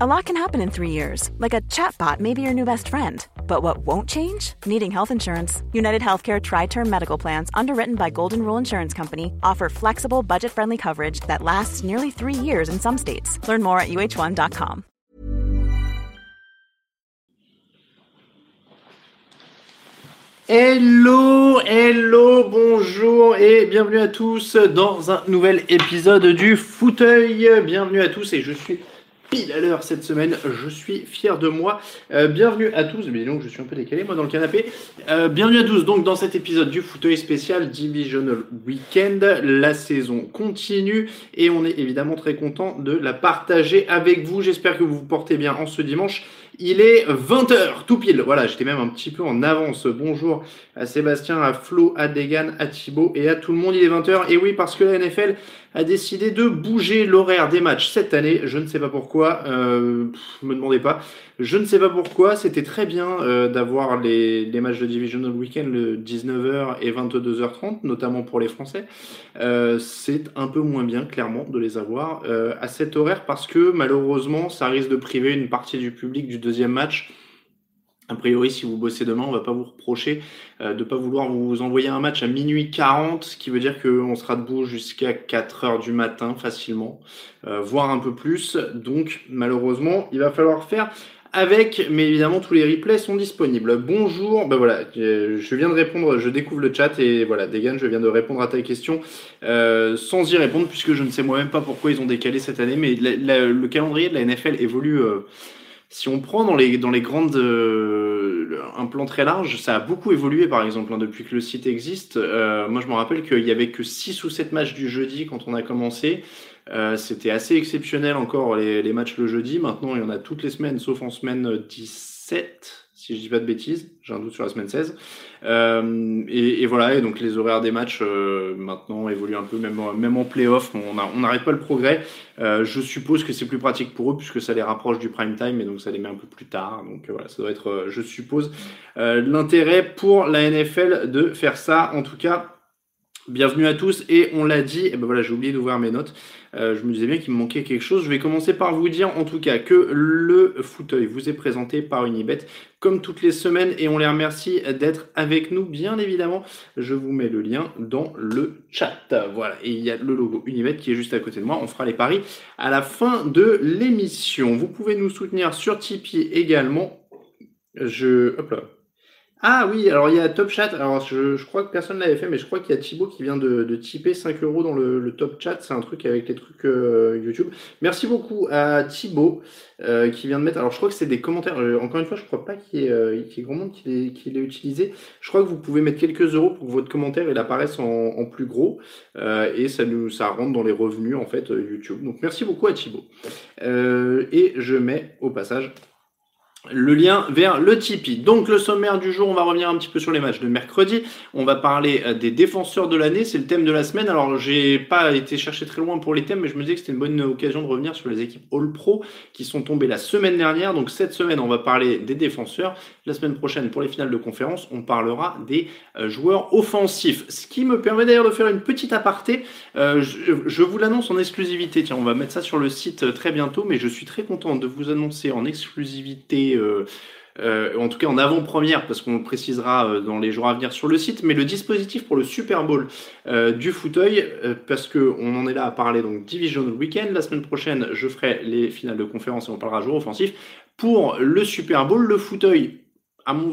A lot can happen in three years. Like a chatbot may be your new best friend. But what won't change? Needing health insurance. United Healthcare Tri-Term Medical Plans, underwritten by Golden Rule Insurance Company, offer flexible, budget-friendly coverage that lasts nearly three years in some states. Learn more at uh1.com. Hello, hello, bonjour et bienvenue à tous dans un nouvel épisode du fauteuil. Bienvenue à tous et je suis pile à l'heure cette semaine. Je suis fier de moi. Euh, bienvenue à tous. Mais donc je suis un peu décalé moi dans le canapé. Euh, bienvenue à tous donc dans cet épisode du fauteuil spécial Divisional Weekend. La saison continue et on est évidemment très content de la partager avec vous. J'espère que vous vous portez bien en ce dimanche. Il est 20h, tout pile. Voilà, j'étais même un petit peu en avance. Bonjour à Sébastien, à Flo, à Degan, à Thibaut et à tout le monde. Il est 20h. Et oui, parce que la NFL a décidé de bouger l'horaire des matchs cette année. Je ne sais pas pourquoi. Euh, me demandez pas. Je ne sais pas pourquoi. C'était très bien euh, d'avoir les, matchs de Divisional Weekend le 19h et 22h30, notamment pour les Français. Euh, c'est un peu moins bien, clairement, de les avoir euh, à cet horaire parce que malheureusement, ça risque de priver une partie du public du deuxième match a priori, si vous bossez demain, on va pas vous reprocher euh, de pas vouloir vous envoyer un match à minuit 40, ce qui veut dire qu'on sera debout jusqu'à 4 heures du matin facilement, euh, voire un peu plus. Donc, malheureusement, il va falloir faire avec, mais évidemment, tous les replays sont disponibles. Bonjour, ben voilà, je viens de répondre, je découvre le chat et voilà, Degan, je viens de répondre à ta question euh, sans y répondre puisque je ne sais moi-même pas pourquoi ils ont décalé cette année, mais le calendrier de la NFL évolue. Si on prend dans les, dans les grandes. Euh, un plan très large, ça a beaucoup évolué par exemple hein, depuis que le site existe. Euh, moi je me rappelle qu'il y avait que 6 ou 7 matchs du jeudi quand on a commencé. Euh, c'était assez exceptionnel encore les, les, matchs le jeudi. Maintenant il y en a toutes les semaines sauf en semaine 17 si je dis pas de bêtises, j'ai un doute sur la semaine 16. Euh, et, et, voilà, et donc les horaires des matchs euh, maintenant évoluent un peu, même, même en playoff, on n'arrête pas le progrès. Euh, je suppose que c'est plus pratique pour eux puisque ça les rapproche du prime time et donc ça les met un peu plus tard. Donc voilà, ça doit être, euh, je suppose, euh, l'intérêt pour la NFL de faire ça. En tout cas, Bienvenue à tous et on l'a dit, et ben voilà j'ai oublié d'ouvrir mes notes, euh, je me disais bien qu'il me manquait quelque chose. Je vais commencer par vous dire en tout cas que le fauteuil vous est présenté par Unibet comme toutes les semaines et on les remercie d'être avec nous bien évidemment. Je vous mets le lien dans le chat. Voilà et il y a le logo Unibet qui est juste à côté de moi. On fera les paris à la fin de l'émission. Vous pouvez nous soutenir sur Tipeee également. Je hop là. Ah oui, alors il y a Top Chat. Alors je, je crois que personne ne l'avait fait, mais je crois qu'il y a Thibaut qui vient de, de typer 5 euros dans le, le, Top Chat. C'est un truc avec les trucs euh, YouTube. Merci beaucoup à Thibaut euh, qui vient de mettre. Alors je crois que c'est des commentaires. Euh, encore une fois, je crois pas qu'il y, euh, ait grand monde qui l'ait utilisé. Je crois que vous pouvez mettre quelques euros pour que votre commentaire il apparaisse en, en plus gros et ça nous ça rentre dans les revenus en fait YouTube. Donc merci beaucoup à Thibaut. et je mets au passage le lien vers le Tipeee. Donc le sommaire du jour, on va revenir un petit peu sur les matchs de mercredi. On va parler euh, des défenseurs de l'année, c'est le thème de la semaine. Alors j'ai pas été chercher très loin pour les thèmes, mais je me disais que c'était une bonne occasion de revenir sur les équipes All Pro qui sont tombées la semaine dernière. Donc cette semaine, on va parler des défenseurs. La semaine prochaine, pour les finales de conférence, on parlera des euh, joueurs offensifs. Ce qui me permet d'ailleurs de faire une petite aparté. Euh, je, je, vous l'annonce en exclusivité. Tiens, on va mettre ça sur le site très bientôt, mais je suis très content de vous annoncer en exclusivité euh, euh, en tout cas en avant-première, parce qu'on le précisera euh, dans les jours à venir sur le site, mais le dispositif pour le Super Bowl du fauteuil, parce qu'on en est là à parler donc Divisional Weekend. La semaine prochaine, je ferai les finales de conférence et on parlera jour offensif. Pour le Super Bowl, le fauteuil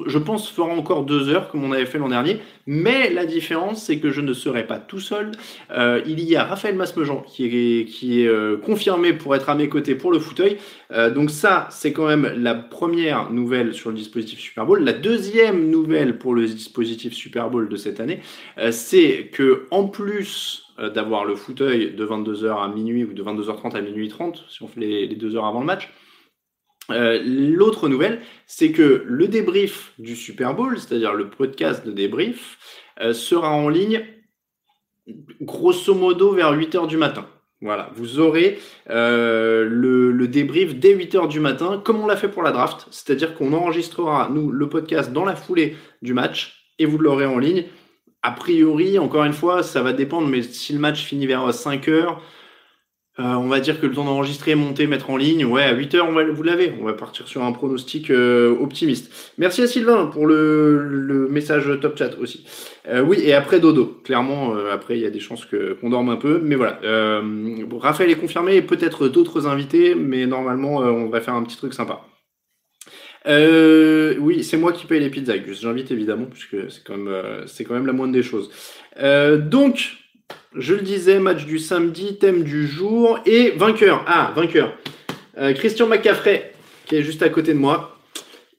je pense, fera encore deux heures comme on avait fait l'an dernier. Mais la différence, c'est que je ne serai pas tout seul. Euh, il y a Raphaël Masmejean qui est, euh, confirmé pour être à mes côtés pour le fauteuil. Euh, donc ça, c'est quand même la première nouvelle sur le dispositif Super Bowl. La deuxième nouvelle pour le dispositif Super Bowl de cette année, c'est que en plus d'avoir le fauteuil de 22h à minuit ou de 22h30 à minuit 30, si on fait les deux heures avant le match, L'autre nouvelle, c'est que le débrief du Super Bowl, c'est-à-dire le podcast de débrief, sera en ligne grosso modo vers 8 heures du matin. Voilà, vous aurez euh, le, débrief dès 8 heures du matin, comme on l'a fait pour la draft, c'est-à-dire qu'on enregistrera, nous, le podcast dans la foulée du match, et vous l'aurez en ligne. A priori, encore une fois, ça va dépendre, mais si le match finit vers 5 heures, euh, on va dire que le temps d'enregistrer, monter, mettre en ligne, ouais, à 8 heures, on vous l'avez. On va partir sur un pronostic euh, optimiste. Merci à Sylvain pour le, message top chat aussi. Euh, oui, et après Dodo. Clairement, après, il y a des chances qu'on dorme un peu. Mais voilà. Raphaël est confirmé et peut-être d'autres invités, mais normalement, on va faire un petit truc sympa. oui, c'est moi qui paye les pizzas, J'invite évidemment, puisque c'est quand, même, c'est quand même la moindre des choses. donc, je le disais, match du samedi, thème du jour et vainqueur. Ah, vainqueur. Euh, Christian McCaffrey, qui est juste à côté de moi.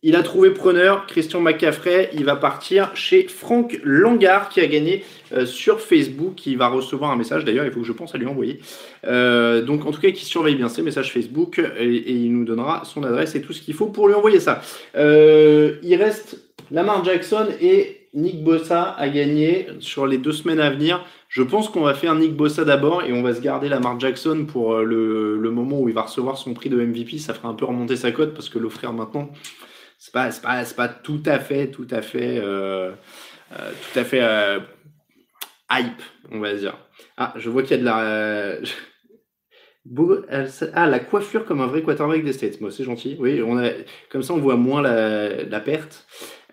Il a trouvé preneur. Christian McCaffrey, il va partir chez Franck Langard, qui a gagné euh, sur Facebook. Il va recevoir un message. D'ailleurs, il faut que je pense à lui envoyer. Euh, donc, en tout cas, qu'il surveille bien ses messages Facebook et, et, il nous donnera son adresse et tout ce qu'il faut pour lui envoyer ça. il reste Lamar Jackson et Nick Bossa à gagner sur les deux semaines à venir. Je pense qu'on va faire Nick Bossa d'abord et on va se garder Lamar Jackson pour euh, le, moment où il va recevoir son prix de MVP. Ça fera un peu remonter sa cote parce que l'offrir maintenant, c'est pas, pas, pas tout à fait, tout à fait, euh, euh, tout à fait hype, on va dire. Ah, je vois qu'il y a de la. Ah, la coiffure comme un vrai quarterback des States. Moi, c'est gentil. Oui, on a... comme ça, on voit moins la, la perte.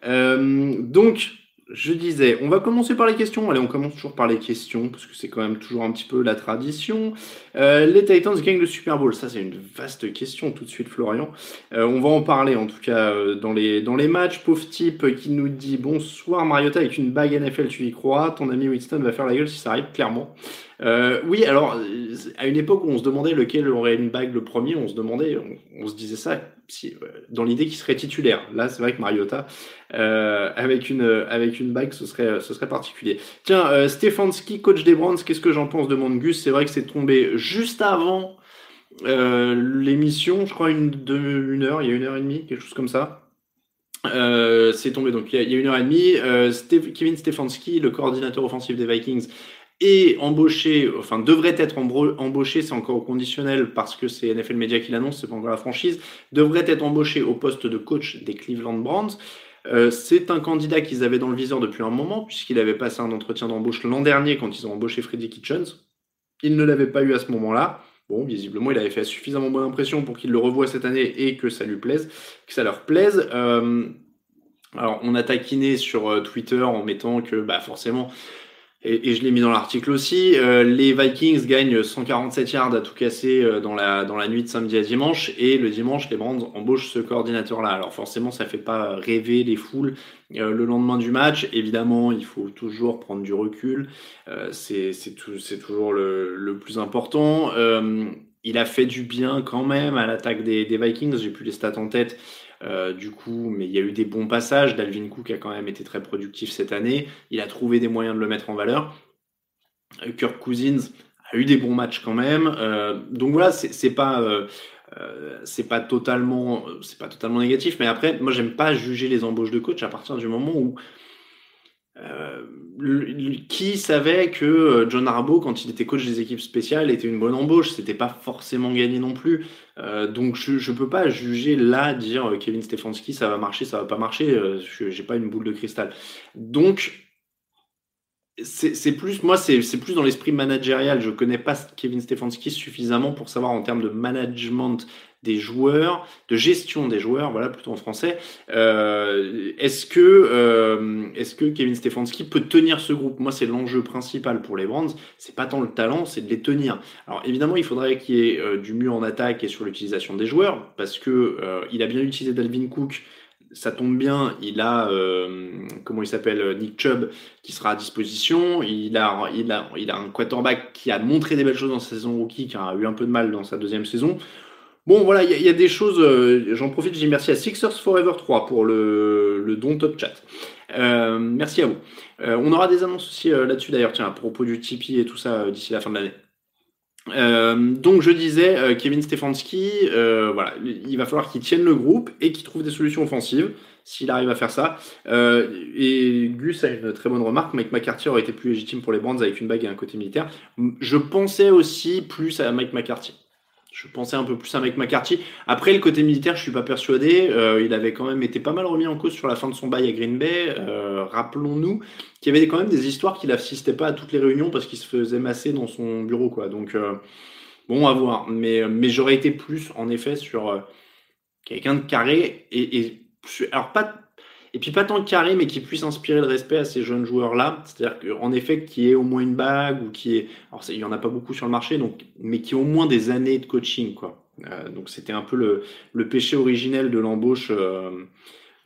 donc, je disais, on va commencer par les questions. Allez, on commence toujours par les questions, parce que c'est quand même toujours un petit peu la tradition. Euh, les Titans gagnent le Super Bowl. Ça, c'est une vaste question tout de suite, Florian. Euh, on va en parler, en tout cas, euh, dans, les, dans les matchs. Pauvre type qui nous dit Bonsoir, Mariota, avec une bague NFL, tu y crois? Ton ami Winston va faire la gueule si ça arrive, clairement. Euh, oui, alors, à une époque où on se demandait lequel aurait une bague le premier, on se demandait, on, se disait ça euh, dans l'idée qu'il serait titulaire. Là, c'est vrai que Mariota, euh, avec, une, avec une bague, ce serait, ce serait particulier. Tiens, Stefanski, coach des Brands, qu'est-ce que j'en pense de Mongus C'est vrai que c'est tombé juste avant l'émission, je crois une, une heure, il y a une heure et demie, quelque chose comme ça. c'est tombé donc il y, a, une heure et demie. Kevin Stefanski, le coordinateur offensif des Vikings, et embauché, enfin devrait être embauché, c'est encore au conditionnel parce que c'est NFL Media qui l'annonce, c'est pas encore la franchise, devrait être embauché au poste de coach des Cleveland Browns. Euh, c'est un candidat qu'ils avaient dans le viseur depuis un moment, puisqu'il avait passé un entretien d'embauche l'an dernier quand ils ont embauché Freddy Kitchens. Il ne l'avait pas eu à ce moment-là. Bon, visiblement, il avait fait suffisamment bonne impression pour qu'il le revoie cette année et que ça lui plaise, que ça leur plaise. Euh, alors, on a taquiné sur euh, Twitter en mettant que, bah, forcément, et, je l'ai mis dans l'article aussi, euh, les Vikings gagnent 147 yards à tout casser euh, dans, la, dans la nuit de samedi à dimanche, et le dimanche, les Brands embauchent ce coordinateur-là. Alors forcément, ça fait pas rêver les foules euh, le lendemain du match. Évidemment, il faut toujours prendre du recul, c'est toujours le, le, plus important. il a fait du bien quand même à l'attaque des, des Vikings, j'ai plus les stats en tête. Euh, du coup, mais il y a eu des bons passages. Dalvin Cook a quand même été très productif cette année. Il a trouvé des moyens de le mettre en valeur. Euh, Kirk Cousins a eu des bons matchs quand même. Euh, donc voilà, c'est pas c'est pas totalement c'est pas totalement négatif. Mais après, moi j'aime pas juger les embauches de coach à partir du moment où euh, qui savait que euh, John Harbaugh, quand il était coach des équipes spéciales, était une bonne embauche? C'était pas forcément gagné non plus. Euh, donc je, ne peux pas juger là, dire Kevin Stefanski, ça va marcher, ça va pas marcher. je j'ai pas une boule de cristal. Donc c'est plus, moi, c'est plus dans l'esprit managérial. Je connais pas Kevin Stefanski suffisamment pour savoir en termes de management des joueurs, de gestion des joueurs, voilà plutôt en français. Euh, est-ce que, euh, est-ce que Kevin Stefanski peut tenir ce groupe? Moi, c'est l'enjeu principal pour les Brands. C'est pas tant le talent, c'est de les tenir. Alors évidemment, il faudrait qu'il y ait euh, du mieux en attaque et sur l'utilisation des joueurs, parce que il a bien utilisé Dalvin Cook ça tombe bien, il a, comment il s'appelle, Nick Chubb, qui sera à disposition. Il a, il, a, il a un quarterback qui a montré des belles choses dans sa saison rookie, qui a eu un peu de mal dans sa deuxième saison. Bon, voilà, il y, a des choses. Euh, j'en profite, je dis merci à Sixers Forever 3 pour le, le don top chat. Euh, merci à vous. Euh, on aura des annonces aussi là-dessus d'ailleurs, tiens, à propos du Tipeee et tout ça d'ici la fin de l'année. Donc je disais, Kevin Stefanski, voilà, il va falloir qu'il tienne le groupe et qu'il trouve des solutions offensives s'il arrive à faire ça. et Gus a une très bonne remarque, Mike McCarthy aurait été plus légitime pour les Brands avec une bague et un côté militaire. Je pensais aussi plus à Mike McCarthy je pensais un peu plus à McCarthy. Après, le côté militaire, je suis pas persuadé. Euh, il avait quand même été pas mal remis en cause sur la fin de son bail à Green Bay. Euh, rappelons-nous qu'il y avait quand même des histoires qu'il n'assistait pas à toutes les réunions parce qu'il se faisait masser dans son bureau, quoi. Donc, euh, bon, à voir. Mais, j'aurais été plus, en effet, sur quelqu'un de carré et alors pas et puis pas tant carré, mais qui puisse inspirer le respect à ces jeunes joueurs-là. C'est-à-dire qu'en effet, qui ait au moins une bague ou qui est, alors il y en a pas beaucoup sur le marché, donc, mais qui ait au moins des années de coaching, quoi. Euh, donc c'était un peu le, le, péché originel de l'embauche. Euh,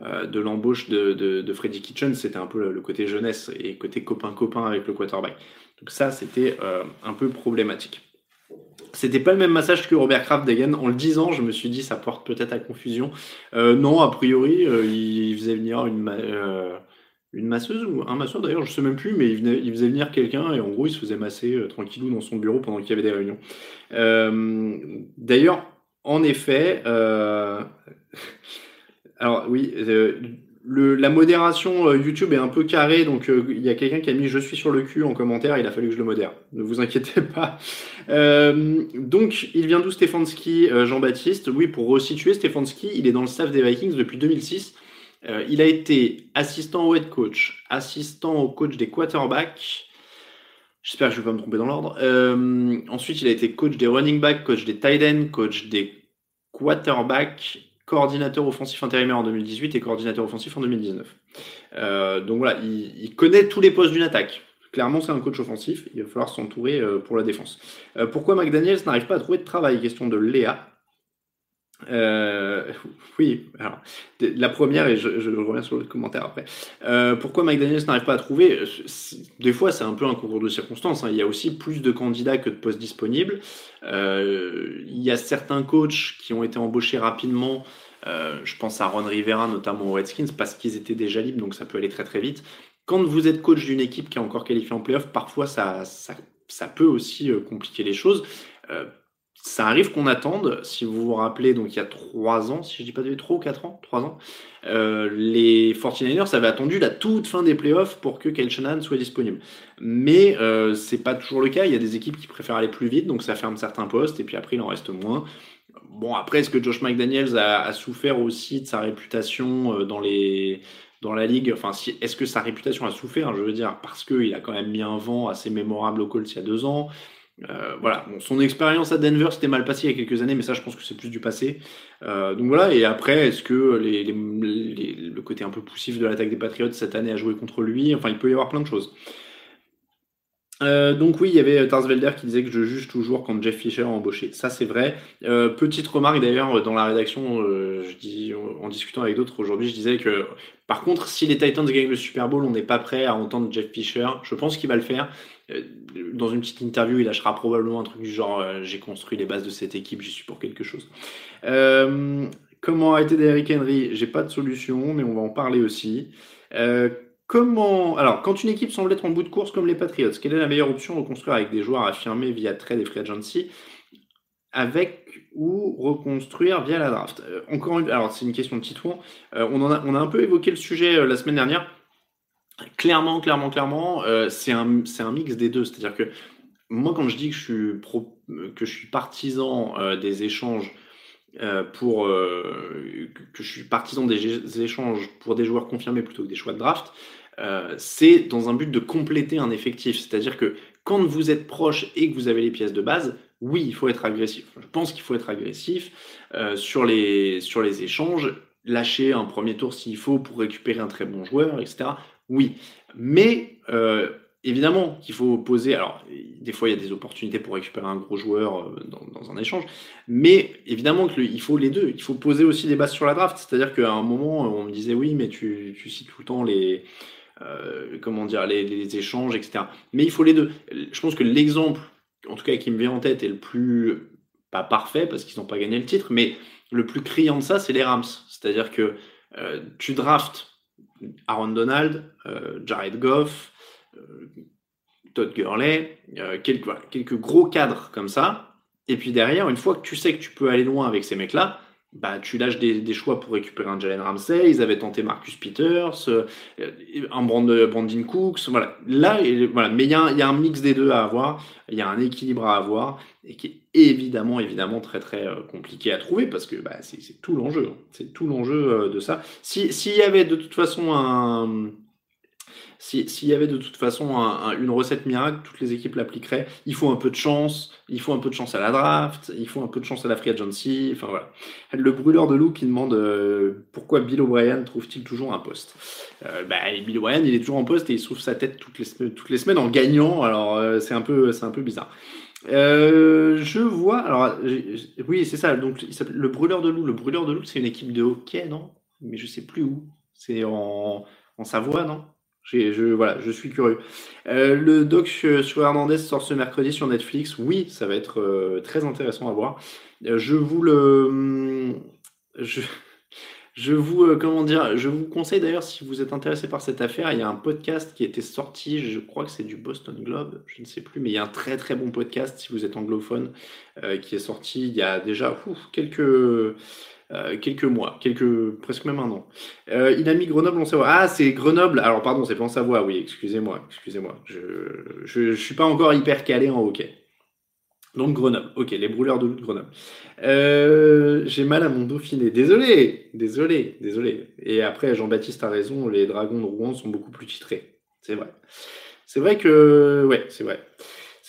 euh de l'embauche de, de, de, Freddy Kitchen, c'était un peu le, côté jeunesse et côté copain-copain avec le quarterback. Donc ça, c'était un peu problématique. C'était pas le même massage que Robert Kraft Degen. En le disant, je me suis dit ça porte peut-être à confusion. Euh, non, a priori, euh, il faisait venir une, euh, une masseuse ou un masseur d'ailleurs, je sais même plus, mais il faisait venir quelqu'un et en gros il se faisait masser tranquillou dans son bureau pendant qu'il y avait des réunions. d'ailleurs, en effet, alors oui, la modération euh, YouTube est un peu carrée, donc euh, il y a quelqu'un qui a mis je suis sur le cul en commentaire, il a fallu que je le modère. Ne vous inquiétez pas. Euh, donc il vient d'où Stefanski, Jean-Baptiste? Oui, pour resituer, Stefanski, il est dans le staff des Vikings depuis 2006. il a été assistant au head coach, assistant au coach des quarterbacks. J'espère que je ne vais pas me tromper dans l'ordre. ensuite, il a été coach des running backs, coach des tight ends, coach des quarterbacks coordinateur offensif intérimaire en 2018 et coordinateur offensif en 2019. Euh, donc voilà, il, connaît tous les postes d'une attaque. Clairement, c'est un coach offensif. Il va falloir s'entourer euh, pour la défense. Euh, pourquoi McDaniels n'arrive pas à trouver de travail? Question de Léa. Oui, alors, la première, et je, reviens sur le commentaire après. pourquoi McDaniels n'arrive pas à trouver? Des fois, c'est un peu un concours de circonstances. Hein. Il y a aussi plus de candidats que de postes disponibles. il y a certains coachs qui ont été embauchés rapidement euh, je pense à Ron Rivera, notamment aux Redskins, parce qu'ils étaient déjà libres, donc ça peut aller très très vite. Quand vous êtes coach d'une équipe qui est encore qualifiée en playoff, parfois ça, ça, peut aussi euh, compliquer les choses. Euh, ça arrive qu'on attende, si vous vous rappelez, donc il y a trois ans, si je dis pas trop, quatre ans, trois ans, les 49ers avaient attendu la toute fin des playoffs pour que Kyle Shanahan soit disponible. Mais euh, c'est pas toujours le cas, il y a des équipes qui préfèrent aller plus vite, donc ça ferme certains postes, et puis après il en reste moins. Bon, après, est-ce que Josh McDaniels a, souffert aussi de sa réputation euh, dans, les, dans la ligue? Enfin, est-ce que sa réputation a souffert Je veux dire, parce qu'il a quand même mis un vent assez mémorable au Colts il y a deux ans? Euh, voilà, son expérience à Denver c'était mal passé il y a quelques années, mais ça je pense que c'est plus du passé. Euh, donc voilà, et après, est-ce que le côté un peu poussif de l'attaque des Patriots cette année a joué contre lui? Enfin, il peut y avoir plein de choses. Euh, donc oui, il y avait Tarsvelder qui disait que je juge toujours quand Jeff Fisher a embauché. Ça c'est vrai. Petite remarque d'ailleurs dans la rédaction, je dis, en discutant avec d'autres aujourd'hui, je disais que par contre, si les Titans gagnent le Super Bowl, on n'est pas prêt à entendre Jeff Fisher. Je pense qu'il va le faire. Dans une petite interview, il lâchera probablement un truc du genre j'ai construit les bases de cette équipe, j'y suis pour quelque chose. comment arrêter Derrick Henry? J'ai pas de solution, mais on va en parler aussi. Comment alors quand une équipe semble être en bout de course comme les Patriots, quelle est la meilleure option reconstruire avec des joueurs affirmés via trade et free agency, avec ou reconstruire via la draft? Euh, Encore une, alors c'est une question de titre. Euh, on, a, on a un peu évoqué le sujet euh, la semaine dernière. Clairement, clairement, clairement, c'est un, un mix des deux. C'est-à-dire que moi, quand je dis que je suis, que je suis partisan des échanges pour que je suis partisan des échanges pour des joueurs confirmés plutôt que des choix de draft, euh, c'est dans un but de compléter un effectif. C'est-à-dire que quand vous êtes proche et que vous avez les pièces de base, oui, il faut être agressif. Je pense qu'il faut être agressif euh, sur, les, sur les échanges, lâcher un premier tour s'il faut pour récupérer un très bon joueur, etc. Oui, mais euh, évidemment qu'il faut poser. Alors, des fois, il y a des opportunités pour récupérer un gros joueur dans, un échange, mais évidemment qu'il faut les deux. Il faut poser aussi des bases sur la draft. C'est-à-dire qu'à un moment, on me disait oui, mais tu, cites tout le temps les euh, comment dire, les, échanges, etc. Mais il faut les deux. Je pense que l'exemple, en tout cas qui me vient en tête, est le plus, pas parfait parce qu'ils n'ont pas gagné le titre, mais le plus criant de ça, c'est les Rams. C'est-à-dire que euh, tu draftes Aaron Donald, euh, Jared Goff, Todd Gurley, quelques, quelques gros cadres comme ça. Et puis derrière, une fois que tu sais que tu peux aller loin avec ces mecs-là, bah, tu lâches des, choix pour récupérer un Jalen Ramsey. Ils avaient tenté Marcus Peters, euh, un Brandon Cooks. Voilà. Là, voilà. Mais il y, a un, mix des deux à avoir. Il y a un équilibre à avoir et qui est évidemment, évidemment très, très euh, compliqué à trouver parce que bah, c'est tout l'enjeu. Hein. C'est tout l'enjeu euh, de ça. S'il y avait de toute façon un s'il y avait de toute façon une recette miracle, toutes les équipes l'appliqueraient. Il faut un peu de chance, il faut un peu de chance à la draft, il faut un peu de chance à la free agency. Enfin voilà. Le brûleur de loup qui demande euh, pourquoi Bill O'Brien trouve-t-il toujours un poste? Euh, bah, Bill O'Brien, il est toujours en poste et il souffle sa tête toutes les, toutes les semaines en gagnant. Alors c'est un c'est un peu bizarre. Je vois. Alors oui, c'est ça. Donc le brûleur de loup. Le brûleur de loup, c'est une équipe de hockey, non? Mais je sais plus où. C'est en, Savoie, non? Je, voilà, je suis curieux. Euh, le doc sur Hernandez sort ce mercredi sur Netflix. Oui, ça va être euh, très intéressant à voir. Euh, je vous le. Je, je vous, comment dire, je vous conseille d'ailleurs, si vous êtes intéressé par cette affaire, il y a un podcast qui était sorti, je crois que c'est du Boston Globe, je ne sais plus, mais il y a un très très bon podcast, si vous êtes anglophone, qui est sorti il y a déjà quelques euh, quelques mois, quelques, presque même un an. Euh, il a mis Grenoble en Savoie. Ah, c'est Grenoble. Alors, pardon, c'est pas en Savoie. Oui, excusez-moi, excusez-moi. Je, je, suis pas encore hyper calé en hockey. Donc Grenoble. Ok, les brûleurs de Grenoble. Euh, j'ai mal à mon Dauphiné. Désolé, désolé, désolé. Et après, Jean-Baptiste a raison. Les Dragons de Rouen sont beaucoup plus titrés. C'est vrai. C'est vrai que, ouais, c'est vrai.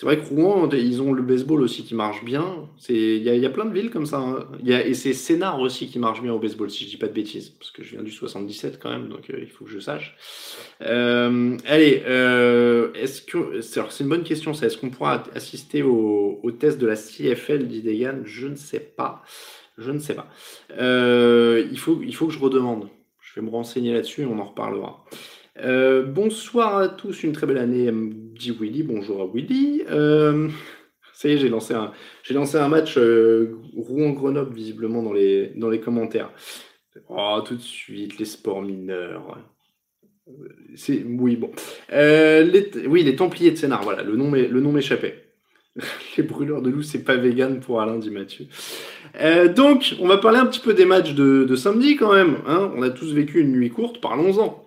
C'est vrai que Rouen, ils ont le baseball aussi qui marche bien. Il y, a plein de villes comme ça. Hein. Et c'est Sénart aussi qui marche bien au baseball, si je dis pas de bêtises. Parce que je viens du 77 quand même, donc euh, il faut que je sache. Euh, allez, euh, est-ce que. C'est une bonne question. Est-ce qu'on pourra assister au, test de la CFL d'Idegan Je ne sais pas. Je ne sais pas. il, faut, il faut que je redemande. Je vais me renseigner là-dessus et on en reparlera. Euh, bonsoir à tous, une très belle année, dit Willy. Bonjour à Willy. Euh, ça y est, j'ai lancé un, match euh, Rouen-Grenoble visiblement dans les, dans les commentaires. Oh, tout de suite, les sports mineurs. C'est, oui, bon. Les, oui, les Templiers de Sénart, voilà, le nom, le nom m'échappait. les brûleurs de loup, c'est pas vegan pour Alain, dit Mathieu. donc, on va parler un petit peu des matchs de, de samedi quand même. Hein. On a tous vécu une nuit courte, parlons-en.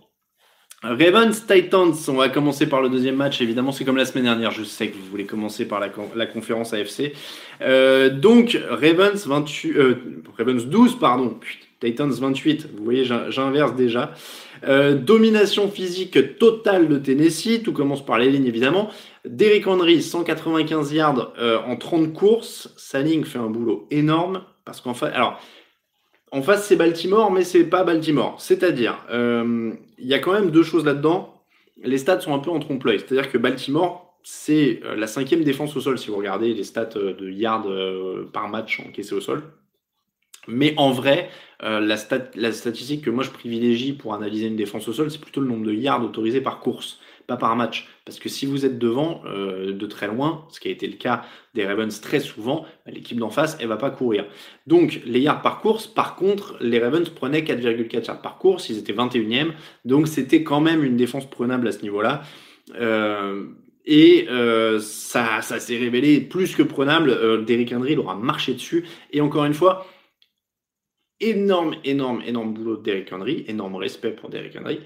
Ravens Titans, on va commencer par le deuxième match, évidemment c'est comme la semaine dernière, je sais que vous voulez commencer par la, conférence AFC. Euh, donc Ravens, 28, euh, Ravens 12, pardon, Titans 28, vous voyez j'inverse déjà. Euh, domination physique totale de Tennessee, tout commence par les lignes évidemment. Derrick Henry, 195 yards en 30 courses, sa ligne fait un boulot énorme, parce qu'en fait, alors en face, c'est Baltimore, mais c'est pas Baltimore. C'est-à-dire, euh, il y a quand même deux choses là-dedans. Les stats sont un peu en trompe-l'œil. C'est-à-dire que Baltimore, c'est euh, la cinquième défense au sol, si vous regardez les stats euh, de yards par match encaissés au sol. Mais en vrai, la, la, statistique que moi je privilégie pour analyser une défense au sol, c'est plutôt le nombre de yards autorisés par course pas par match. Parce que si vous êtes devant euh, de très loin, ce qui a été le cas des Ravens très souvent, l'équipe d'en face, elle va pas courir. Donc les yards par course, par contre, les Ravens prenaient 4,4 yards par course, ils étaient 21e, donc c'était quand même une défense prenable à ce niveau-là. Euh, et euh, ça, ça s'est révélé plus que prenable. Derrick Henry il aura marché dessus. Et encore une fois, énorme, énorme, énorme boulot de Derrick Henry, énorme respect pour Derrick Henry.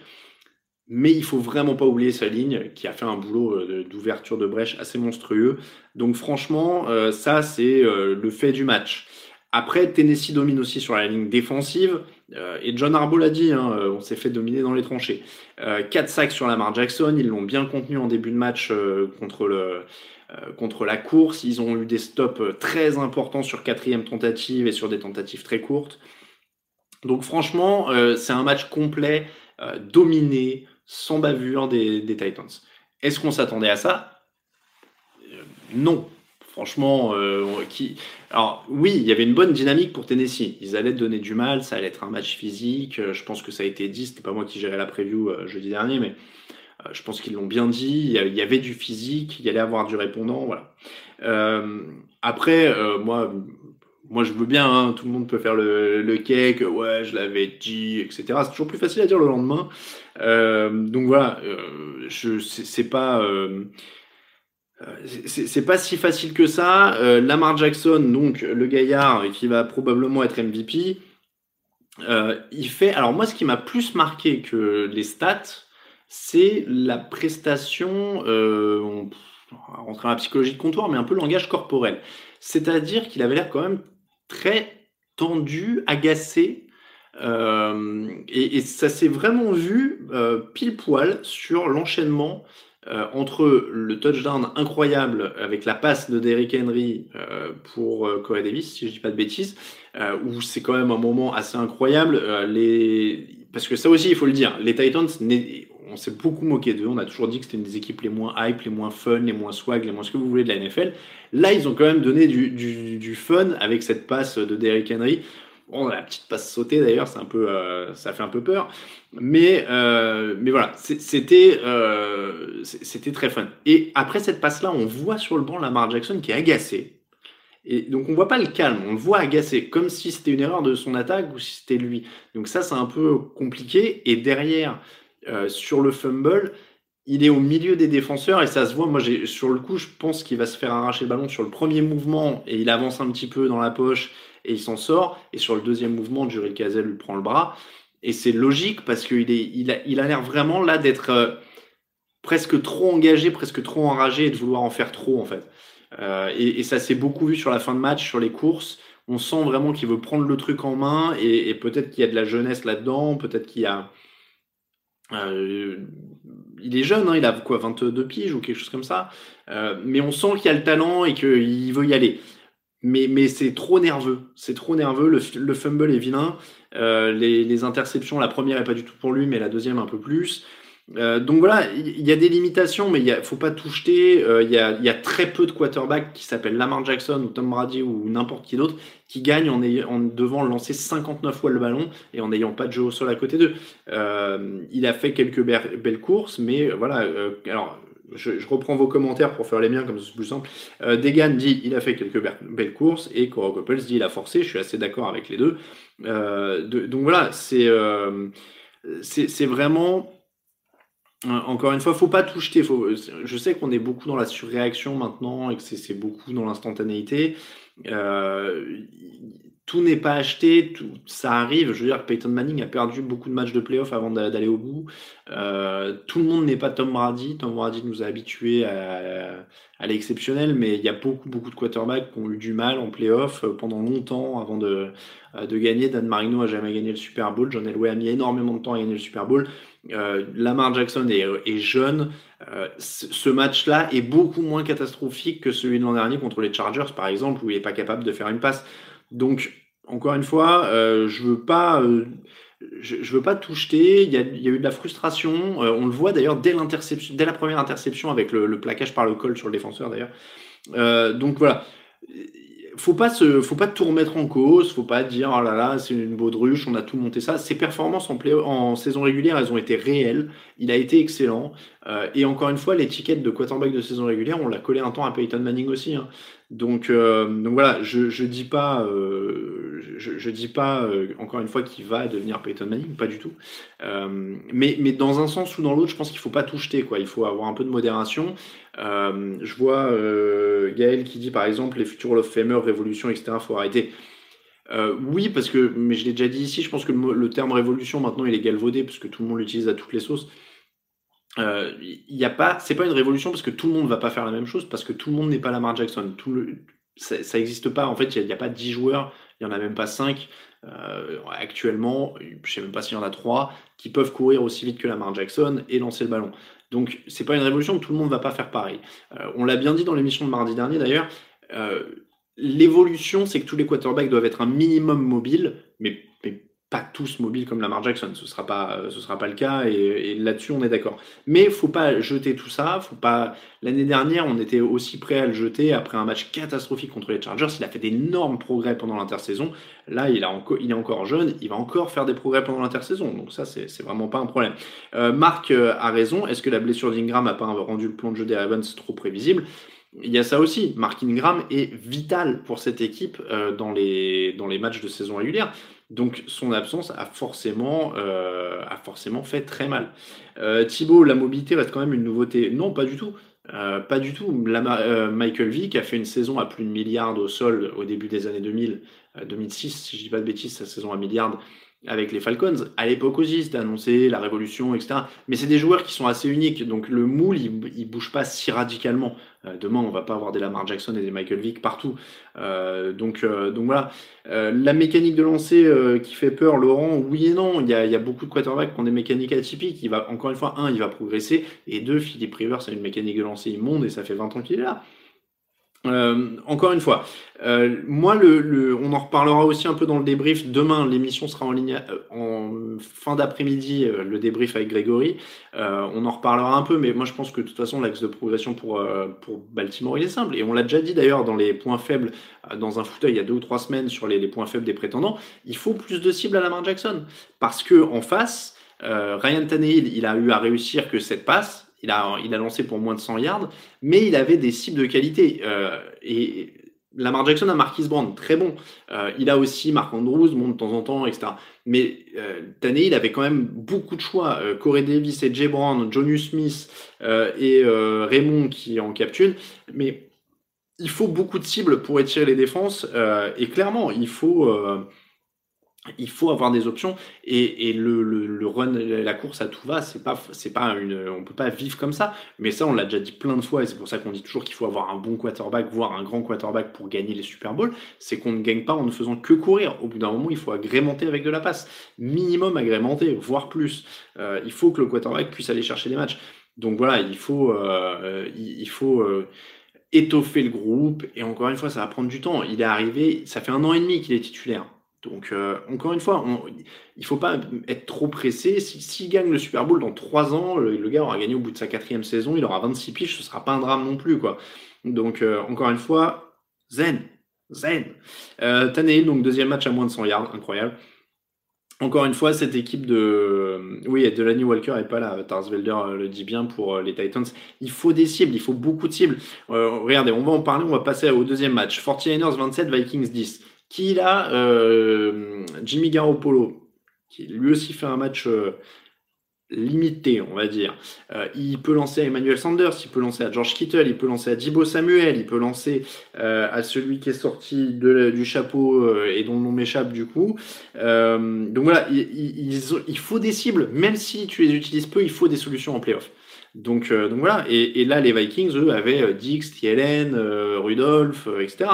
Mais il faut vraiment pas oublier sa ligne qui a fait un boulot euh, d'ouverture de brèche assez monstrueux. Donc franchement, euh, ça c'est euh, le fait du match. Après, Tennessee domine aussi sur la ligne défensive. et John Harbaugh l'a dit, hein, on s'est fait dominer dans les tranchées. 4 sacs sur Lamar Jackson, ils l'ont bien contenu en début de match contre, le, contre la course. Ils ont eu des stops très importants sur quatrième tentative et sur des tentatives très courtes. Donc franchement, c'est un match complet, dominé, sans bavure des, Titans. Est-ce qu'on s'attendait à ça? Euh, Non. Franchement, euh, qui... alors oui, il y avait une bonne dynamique pour Tennessee. Ils allaient donner du mal, ça allait être un match physique. Euh, je pense que ça a été dit. C'était pas moi qui gérais la preview jeudi dernier, mais je pense qu'ils l'ont bien dit. Il y avait du physique, il y allait avoir du répondant, voilà. après, moi, moi je veux bien, hein, tout le monde peut faire le, cake, ouais, je l'avais dit, etc. C'est toujours plus facile à dire le lendemain. Euh, donc voilà, euh, c'est pas. Euh, c'est pas si facile que ça. Lamar Jackson, donc le gaillard qui va probablement être MVP, il fait. Alors moi, ce qui m'a plus marqué que les stats, c'est la prestation. on, va rentrer dans la psychologie de comptoir, mais un peu langage corporel. C'est-à-dire qu'il avait l'air quand même très tendu, agacé. Euh, et, ça s'est vraiment vu euh, pile poil sur l'enchaînement euh, entre le touchdown incroyable avec la passe de Derrick Henry pour Corey Davis, si je dis pas de bêtises, où c'est quand même un moment assez incroyable. Parce que ça aussi, il faut le dire, les Titans, on s'est beaucoup moqué d'eux. On a toujours dit que c'était une des équipes les moins hype, les moins fun, les moins swag, les moins ce que vous voulez de la NFL. Là, ils ont quand même donné du, fun avec cette passe de Derrick Henry. Bon, la petite passe sautée d'ailleurs, c'est un peu, euh, ça fait un peu peur. Mais, euh, mais voilà, c'était, euh, c'était très fun. Et après cette passe-là, on voit sur le banc Lamar Jackson qui est agacé. Et donc on voit pas le calme, on le voit agacé, comme si c'était une erreur de son attaque ou si c'était lui. Donc ça, c'est un peu compliqué. Et derrière, euh, sur le fumble, il est au milieu des défenseurs et ça se voit. Moi, sur le coup, je pense qu'il va se faire arracher le ballon sur le premier mouvement et il avance un petit peu dans la poche et il s'en sort. Et sur le deuxième mouvement, Jury Cazel lui prend le bras. Et c'est logique parce qu'il il a, il a l'air vraiment là d'être euh, presque trop engagé, presque trop enragé et de vouloir en faire trop en fait. Euh, et, ça s'est beaucoup vu sur la fin de match, sur les courses. On sent vraiment qu'il veut prendre le truc en main et, et peut-être qu'il y a de la jeunesse là-dedans, peut-être qu'il y a euh, il est jeune, hein, il a quoi, 22 piges ou quelque chose comme ça. Euh, mais on sent qu'il a le talent et qu'il veut y aller. Mais, mais c'est trop nerveux. C'est trop nerveux. Le, fumble est vilain. Euh, les, les, interceptions, la première est pas du tout pour lui, mais la deuxième un peu plus. Euh, donc voilà, il y, a des limitations, mais il ne faut pas tout jeter. Euh, il y, a, très peu de quarterbacks qui s'appellent Lamar Jackson ou Tom Brady ou n'importe qui d'autre qui gagnent en, en, devant lancer 59 fois le ballon et en n'ayant pas de jeu au sol à côté d'eux. Euh, il a fait quelques belles courses, mais voilà. alors, je, reprends vos commentaires pour faire les miens, comme c'est plus simple. Degan dit il a fait quelques belles courses et Cora Coppels dit il a forcé. Je suis assez d'accord avec les deux. donc voilà, c'est c'est vraiment encore une fois, faut pas tout jeter. Faut, je sais qu'on est beaucoup dans la surréaction maintenant et que c'est beaucoup dans l'instantanéité. Euh, tout n'est pas acheté, tout, ça arrive. Je veux dire, Peyton Manning a perdu beaucoup de matchs de playoff avant d'aller au bout. Euh, tout le monde n'est pas Tom Brady. Tom Brady nous a habitués à, à l'exceptionnel, mais il y a beaucoup, beaucoup de quarterbacks qui ont eu du mal en playoff euh, pendant longtemps avant de, de gagner. Dan Marino a jamais gagné le Super Bowl. John Elway a mis énormément de temps à gagner le Super Bowl. Euh, Lamar Jackson est, jeune. Euh, ce match-là est beaucoup moins catastrophique que celui de l'an dernier contre les Chargers, par exemple, où il n'est pas capable de faire une passe. Donc, encore une fois, euh, je veux pas. Je, veux pas tout jeter. Il y, a, eu de la frustration. on le voit d'ailleurs dès la première interception avec le, le, plaquage par le col sur le défenseur d'ailleurs. donc voilà faut pas se, faut pas tout remettre en cause, faut pas dire oh là là c'est une baudruche, on a tout monté ça. Ses performances en, saison régulière, elles ont été réelles. Il a été excellent. Euh, et encore une fois, l'étiquette de quarterback de saison régulière, on l'a collé un temps à Peyton Manning aussi. Hein. Donc, euh, donc voilà, je, je dis pas, euh, je, dis pas encore une fois qu'il va devenir Peyton Manning, pas du tout. mais, dans un sens ou dans l'autre, je pense qu'il faut pas tout jeter. Il faut avoir un peu de modération. Je vois Gaël qui dit par exemple les futurs of Famer, révolution, etc. Faut arrêter. oui, parce que, mais je l'ai déjà dit ici, je pense que le, terme révolution maintenant il est galvaudé parce que tout le monde l'utilise à toutes les sauces il euh, y a pas, c'est pas une révolution parce que tout le monde va pas faire la même chose, parce que tout le monde n'est pas Lamar Jackson. Ça n'existe pas. En fait, il n'y a, pas 10 joueurs, il y en a même pas 5 euh, actuellement. Je sais même pas s'il y en a 3 qui peuvent courir aussi vite que Lamar Jackson et lancer le ballon. Donc, c'est pas une révolution. Tout le monde va pas faire pareil. Euh, on l'a bien dit dans l'émission de mardi dernier d'ailleurs. L'évolution, c'est que tous les quarterbacks doivent être un minimum mobile, mais pas tous mobiles comme Lamar Jackson, ce sera pas, ce sera pas le cas et, là-dessus on est d'accord. Mais faut pas jeter tout ça, faut pas. L'année dernière, on était aussi prêt à le jeter après un match catastrophique contre les Chargers. Il a fait d'énormes progrès pendant l'intersaison. Là, il, a encore, il est encore jeune, il va encore faire des progrès pendant l'intersaison. Donc ça, c'est vraiment pas un problème. Euh, Marc euh, a raison. Est-ce que la blessure d'Ingram a pas rendu le plan de jeu des Ravens trop prévisible? Il y a ça aussi. Mark Ingram est vital pour cette équipe euh, dans, les, dans les matchs de saison régulière. Donc son absence a forcément, euh, fait très mal. Euh, Thibaut, la mobilité reste quand même une nouveauté. Non, pas du tout. pas du tout. Michael Vick a fait une saison à plus de milliards au sol au début des années 2000, 2006, si je dis pas de bêtises, sa saison à milliards avec les Falcons. À l'époque aussi, c'était annoncé la révolution, etc. Mais c'est des joueurs qui sont assez uniques, donc le moule, il, il bouge pas si radicalement. Euh, demain, on va pas avoir des Lamar Jackson et des Michael Vick partout. Euh, donc, euh, voilà. la mécanique de lancer qui fait peur, Laurent, oui et non. Il y a, il y a beaucoup de quarterbacks qui ont des mécaniques atypiques. Il va, encore une fois, un, il va progresser, et deux, Philippe Rivers a une mécanique de lancer immonde, et ça fait 20 ans qu'il est là. Euh, encore une fois, euh, moi, le, on en reparlera aussi un peu dans le débrief. Demain, l'émission sera en ligne euh, en fin d'après-midi, le débrief avec Grégory. on en reparlera un peu, mais moi, je pense que de toute façon, l'axe de progression pour, pour Baltimore, il est simple. Et on l'a déjà dit d'ailleurs dans les points faibles, dans un fauteuil il y a deux ou trois semaines sur les, points faibles des prétendants. Il faut plus de cibles à Lamar Jackson. Parce que en face, Ryan Tannehill, il a eu à réussir que cette passe il a, il a lancé pour moins de 100 yards, mais il avait des cibles de qualité. Euh, et Lamar Jackson a Marquis Brown, très bon. Euh, il a aussi Marc Andrews, bon, de temps en temps, etc. Mais euh, il avait quand même beaucoup de choix. Euh, Corey Davis et Jay Brown, Jonu Smith et Raymond qui en capturent. Mais il faut beaucoup de cibles pour étirer les défenses. et clairement, il faut il faut avoir des options et, et le, le, le, run, la course à tout va, c'est pas, c'est pas une, on peut pas vivre comme ça. Mais ça, on l'a déjà dit plein de fois et c'est pour ça qu'on dit toujours qu'il faut avoir un bon quarterback, voire un grand quarterback pour gagner les Super Bowls. C'est qu'on ne gagne pas en ne faisant que courir. Au bout d'un moment, il faut agrémenter avec de la passe, minimum agrémenter, voire plus. Euh, il faut que le quarterback puisse aller chercher des matchs. Donc voilà, il faut, euh, il, faut euh, étoffer le groupe et encore une fois, ça va prendre du temps. Il est arrivé, ça fait un an et demi qu'il est titulaire. Donc, euh, encore une fois, il ne faut pas être trop pressé. S'il gagne le Super Bowl dans trois ans, le, gars aura gagné au bout de sa quatrième saison, il aura 26 piges, ce ne sera pas un drame non plus. quoi. Donc, euh, encore une fois, zen, zen. Euh, donc deuxième match à moins de 100 yards, incroyable. Encore une fois, cette équipe de. Oui, Delaney Walker n'est pas là. Tarsvelder euh, le dit bien pour les Titans. Il faut des cibles, il faut beaucoup de cibles. regardez, on va en parler, on va passer au deuxième match. 49ers 27, Vikings 10 qui là, euh, Jimmy Garoppolo, qui lui aussi fait un match euh, limité, on va dire. Euh, il peut lancer à Emmanuel Sanders, il peut lancer à George Kittle, il peut lancer à Dibo Samuel, il peut lancer à celui qui est sorti du chapeau et dont le nom m'échappe du coup. donc voilà, il, faut des cibles, même si tu les utilises peu, il faut des solutions en playoff. Donc, donc voilà, et, et, là les Vikings, eux, avaient Dix, Thielen, Rudolph, etc.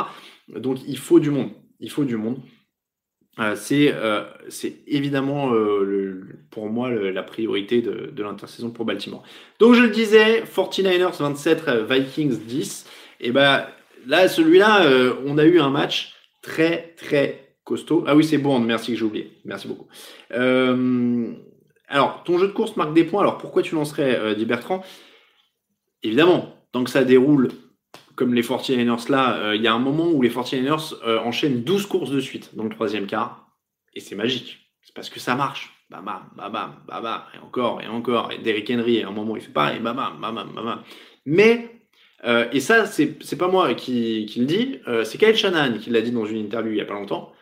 Donc il faut du monde il faut du monde. Euh, euh, c'est évidemment euh, pour moi la priorité de, l'intersaison pour Baltimore. Donc je le disais, 49ers 27, Vikings 10. Et ben là, celui-là, on a eu un match très très costaud. Ah oui, c'est bon, merci que j'ai oublié. Merci beaucoup. alors, ton jeu de course marque des points. Alors pourquoi tu lancerais Di Bertrand? Évidemment, tant que ça déroule comme les 49ers là, euh, il y a un moment où les 49ers euh, enchaînent 12 courses de suite dans le troisième quart. Et c'est magique. C'est parce que ça marche. Bam, bam, bam, bam, et encore, et encore. Et Derrick Henry, à un moment, il fait pareil, bam, bam, bam, bam. Mais, euh, et ça, c'est pas moi qui, qui le dis, c'est Kyle Shannon qui l'a dit dans une interview il y a pas longtemps.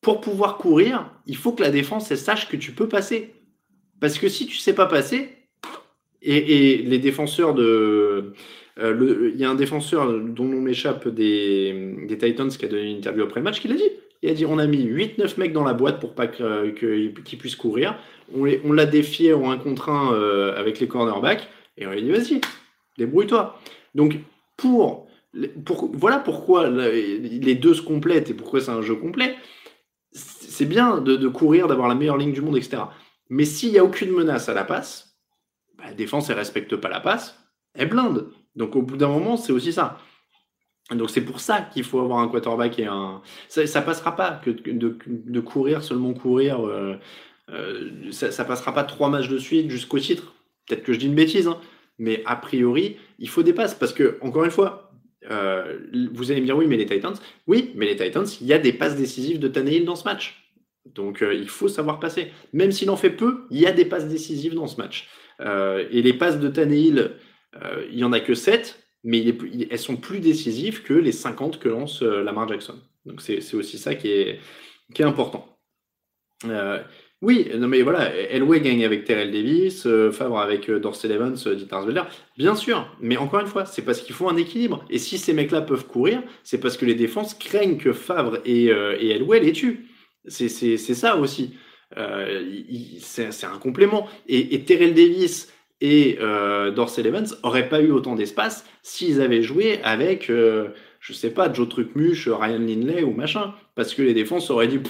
Pour pouvoir courir, il faut que la défense elle sache que tu peux passer. Parce que si tu sais pas passer, et, et les défenseurs de euh, il y a un défenseur dont on m'échappe des, Titans qui a donné une interview après le match qui l'a dit. Il a dit on a mis 8-9 mecs dans la boîte pour pas qu'ils puissent courir. On, l'a défié en un contre un euh, avec les cornerbacks et on lui a dit vas-y, débrouille-toi. Donc pour, pour, voilà pourquoi les deux se complètent et pourquoi c'est un jeu complet. C'est bien de, de courir, d'avoir la meilleure ligne du monde, etc. Mais s'il n'y a aucune menace à la passe, bah, la défense ne respecte pas la passe, elle blinde. Donc au bout d'un moment, c'est aussi ça. Donc c'est pour ça qu'il faut avoir un quarterback et un. Ça, ça passera pas que de, courir seulement courir. Euh, euh, ça, ça passera pas trois matchs de suite jusqu'au titre. Peut-être que je dis une bêtise, hein. mais a priori, il faut des passes parce que encore une fois, euh, vous allez me dire oui, mais les Titans, oui, mais les Titans, il y a des passes décisives de Tannehill dans ce match. Donc il faut savoir passer. Même s'il en fait peu, il y a des passes décisives dans ce match. et les passes de Tannehill euh, il n'y en a que 7, mais elles sont plus décisives que les 50 que lance euh, Lamar Jackson. Donc c'est aussi ça qui est, important. Euh, Oui, non mais voilà, Elway gagne avec Terrell Davis, Favre avec Dorsey Evans, Dieter bien sûr. Mais encore une fois, c'est parce qu'il faut un équilibre. Et si ces mecs-là peuvent courir, c'est parce que les défenses craignent que Favre et, et Elway les tuent. C'est ça aussi. c'est un complément. Et Terrell Davis et Dorsey Evans n'auraient pas eu autant d'espace s'ils avaient joué avec je sais pas, Joe Trucmuche, Ryan Lindley ou machin. Parce que les défenses auraient dit,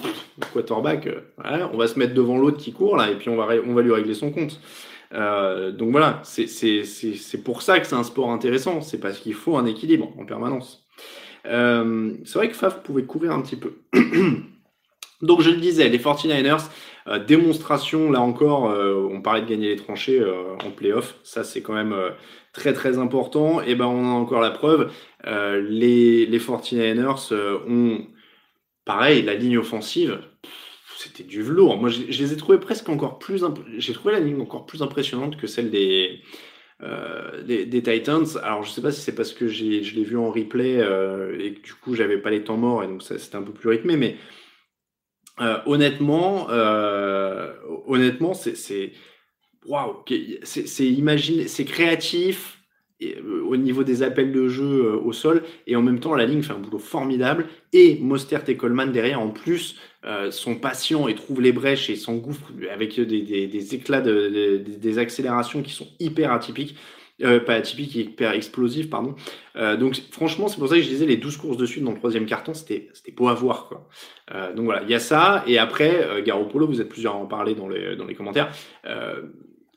quarterback, euh, on va se mettre devant l'autre qui court là, et puis on va, on va lui régler son compte. Euh, donc voilà, c'est pour ça que c'est un sport intéressant. C'est parce qu'il faut un équilibre en permanence. Euh, c'est vrai que Faf pouvait courir un petit peu. donc je le disais, les 49ers, démonstration, là encore, on parlait de gagner les tranchées en playoff. Ça, c'est quand même très très important. Et ben on a encore la preuve. Euh, les, les 49ers euh, ont, pareil, la ligne offensive, c'était du velours. Moi, je, les ai trouvés presque encore plus. J'ai trouvé la ligne encore plus impressionnante que celle des, euh, des, Titans. Alors, je sais pas si c'est parce que je l'ai vu en replay et que du coup, j'avais pas les temps morts et donc c'était un peu plus rythmé, mais honnêtement, honnêtement, c'est c'est c'est créatif euh, au niveau des appels de jeu euh, au sol et en même temps la ligne fait un boulot formidable et Mostert et Coleman derrière en plus euh, sont patients et trouvent les brèches et s'engouffrent avec des, éclats de, des accélérations qui sont hyper atypiques pas atypiques hyper explosives pardon donc franchement c'est pour ça que je disais les 12 courses de suite dans le troisième carton c'était beau à voir quoi donc voilà il y a ça et après Garoppolo vous êtes plusieurs à en parler dans les dans les commentaires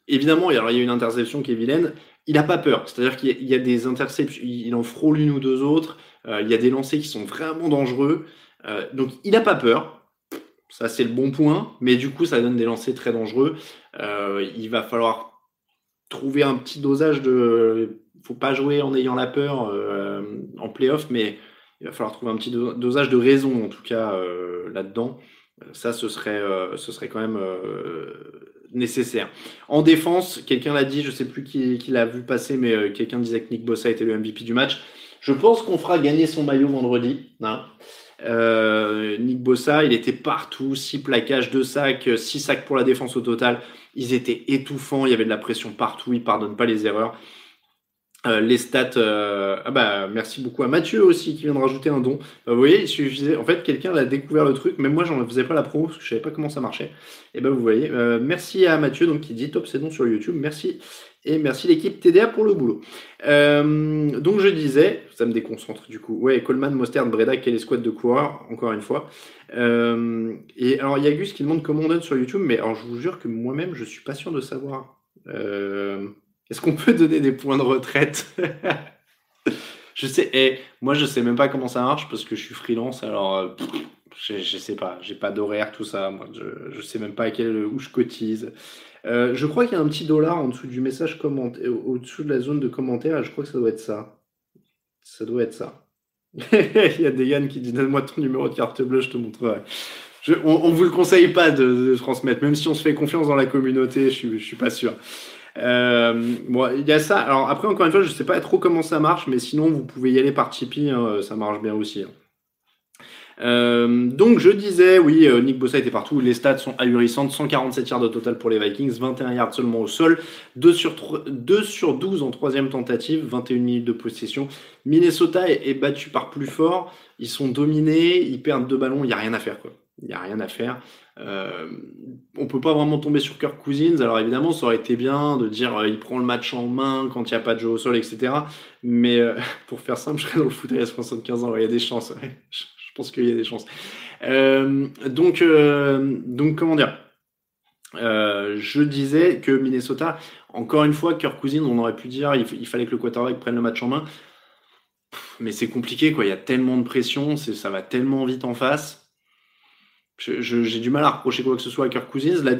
Évidemment, il y a une interception qui est vilaine. Il n'a pas peur. C'est-à-dire qu'il y, a des interceptions, il en frôle une ou deux autres. Euh, il y a des lancers qui sont vraiment dangereux. Euh, donc il n'a pas peur. Ça, c'est le bon point. Mais du coup, ça donne des lancers très dangereux. Euh, il va falloir trouver un petit dosage de. Faut pas jouer en ayant la peur en playoff, mais il va falloir trouver un petit dosage de raison, en tout cas, là-dedans. Ça, ce serait, ce serait quand même nécessaire. En défense, quelqu'un l'a dit, je sais plus qui, l'a vu passer, mais euh, quelqu'un disait que Nick Bossa était le MVP du match. Je pense qu'on fera gagner son maillot vendredi. Hein. Euh, Nick Bossa, il était partout, 6 plaquages, 2 sacs, 6 sacs pour la défense au total. Ils étaient étouffants, il y avait de la pression partout, il pardonne pas les erreurs. Euh, les stats, euh, ah bah merci beaucoup à Mathieu aussi qui vient de rajouter un don. Euh, vous voyez, il suffisait, en fait, quelqu'un a découvert le truc, même moi j'en faisais pas la promo parce que je savais pas comment ça marchait. Et ben vous voyez, merci à Mathieu donc qui dit top c'est don sur YouTube, merci et merci l'équipe TDA pour le boulot. donc je disais, ça me déconcentre du coup. Ouais, Coleman, Mostert, Breda, quel escouade de coureurs, encore une fois. et alors il y a qui demande comment on donne sur YouTube, mais alors je vous jure que moi-même je suis pas sûr de savoir. Est-ce qu'on peut donner des points de retraite? Je sais, et moi je sais même pas comment ça marche parce que je suis freelance, alors euh, je, je, sais pas, j'ai pas d'horaire, tout ça, moi je, je sais même pas à quel, où je cotise. Euh, je crois qu'il y a un petit dollar en dessous du message commentaire, au-dessous de la zone de commentaire, et je crois que ça doit être ça. Ça doit être ça. Il y a Yann qui disent Donne-moi ton numéro de carte bleue, je te montrerai. on ne vous le conseille pas de, transmettre, même si on se fait confiance dans la communauté, je ne suis pas sûr. Euh, bon, il y a ça. Alors après, encore une fois, je ne sais pas trop comment ça marche, mais sinon, vous pouvez y aller par Tipeee, hein, ça marche bien aussi. Hein. Euh, donc je disais, oui, euh, Nick Bossa était partout, les stats sont ahurissantes, 147 yards de total pour les Vikings, 21 yards seulement au sol, 2 sur, 2 sur 12 en troisième tentative, 21 minutes de possession. Minnesota est, battu par plus fort, ils sont dominés, ils perdent deux ballons, il n'y a rien à faire quoi. Il n'y a rien à faire. Euh, on peut pas vraiment tomber sur Kirk Cousins. Alors évidemment, ça aurait été bien de dire euh, il prend le match en main quand il n'y a pas de jeu au sol, etc. Mais euh, pour faire simple, je serais dans le foot à 75 ans. Il y a des chances. Je, pense qu'il y a des chances. donc, donc comment dire? Je disais que Minnesota, encore une fois, Kirk Cousins, on aurait pu dire il, fallait que le quarterback prenne le match en main. Mais c'est compliqué, quoi. Il y a tellement de pression, ça va tellement vite en face. J'ai du mal à reprocher quoi que ce soit à Kirk Cousins.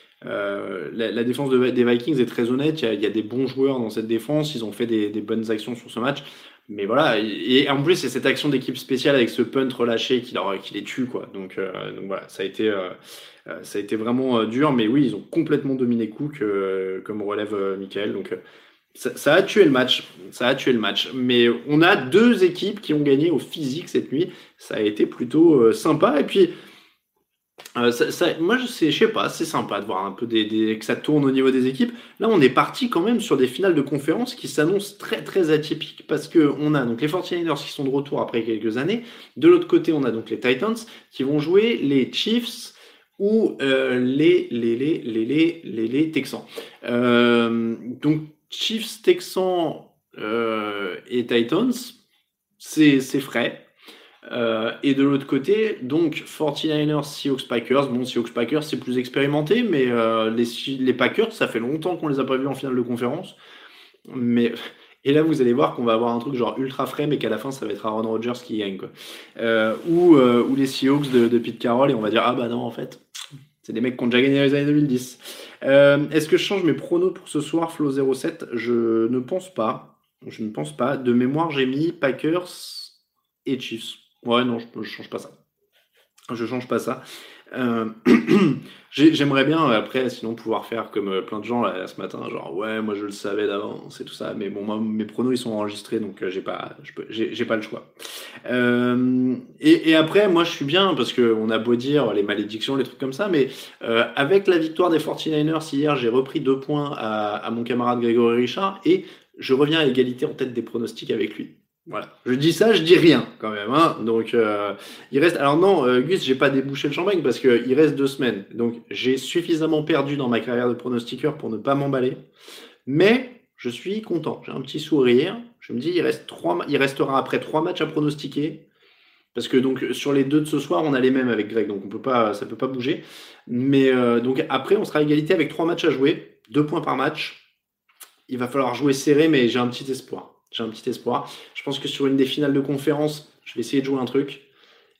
euh, la, défense de, des Vikings est très honnête. Il y, a, des bons joueurs dans cette défense. Ils ont fait des, bonnes actions sur ce match. Mais voilà, et en plus, c'est cette action d'équipe spéciale avec ce punt relâché qui, les tue. Quoi. Donc, euh, donc voilà, ça a été, euh, vraiment dur. Mais oui, ils ont complètement dominé Cook, comme relève Michael. Donc ça, a tué le match. Ça a tué le match. Mais on a deux équipes qui ont gagné au physique cette nuit. Ça a été plutôt sympa. Et puis. Euh, ça, ça, moi, je sais, pas, c'est sympa de voir un peu des, que ça tourne au niveau des équipes. Là, on est parti quand même sur des finales de conférence qui s'annoncent très très atypiques parce que on a donc les 49ers qui sont de retour après quelques années. De l'autre côté, on a donc les Titans qui vont jouer les Chiefs ou euh, les, les, les, les, les, les, les Texans. Euh, donc Chiefs, Texans euh, et Titans, c'est frais. Euh, et de l'autre côté, donc 49ers, Seahawks, Packers. Bon, Seahawks, Packers, c'est plus expérimenté, mais euh, les, Packers, ça fait longtemps qu'on les a pas vus en finale de conférence. Mais et là, vous allez voir qu'on va avoir un truc genre ultra frais, mais qu'à la fin, ça va être Aaron Rodgers qui gagne. Euh, ou, ou les Seahawks de, Pete Carroll, et on va dire ah bah non, en fait, c'est des mecs qui ont déjà gagné les années 2010. Euh, est-ce que je change mes pronos pour ce soir, Flo 07 Je ne pense pas. Je ne pense pas. De mémoire, j'ai mis Packers et Chiefs. Ouais, non, je, je change pas ça. Je change pas ça. Euh, J'aimerais bien, après, sinon, pouvoir faire comme euh, plein de gens là, ce matin, genre, ouais, moi je le savais d'avance et tout ça, mais bon, moi, mes pronos ils sont enregistrés, donc euh, j'ai pas, j'ai pas le choix. Euh, et, et, après, moi je suis bien, parce qu'on a beau dire les malédictions, les trucs comme ça, mais euh, avec la victoire des 49ers hier, j'ai repris deux points à, à mon camarade Grégory Richard et je reviens à égalité en tête des pronostics avec lui. Voilà. Je dis ça, je dis rien quand même. Hein. Donc, euh, il reste. Alors non, euh, Gus, j'ai pas débouché le champagne parce qu'il reste deux semaines. Donc, j'ai suffisamment perdu dans ma carrière de pronostiqueur pour ne pas m'emballer. Mais je suis content. J'ai un petit sourire. Je me dis, il reste trois. Il restera après trois matchs à pronostiquer. Parce que donc sur les deux de ce soir, on a les mêmes avec Greg, donc on peut pas, ça peut pas bouger. Mais euh, donc après, on sera à égalité avec trois matchs à jouer, deux points par match. Il va falloir jouer serré, mais j'ai un petit espoir. J'ai un petit espoir. Je pense que sur une des finales de conférence, je vais essayer de jouer un truc.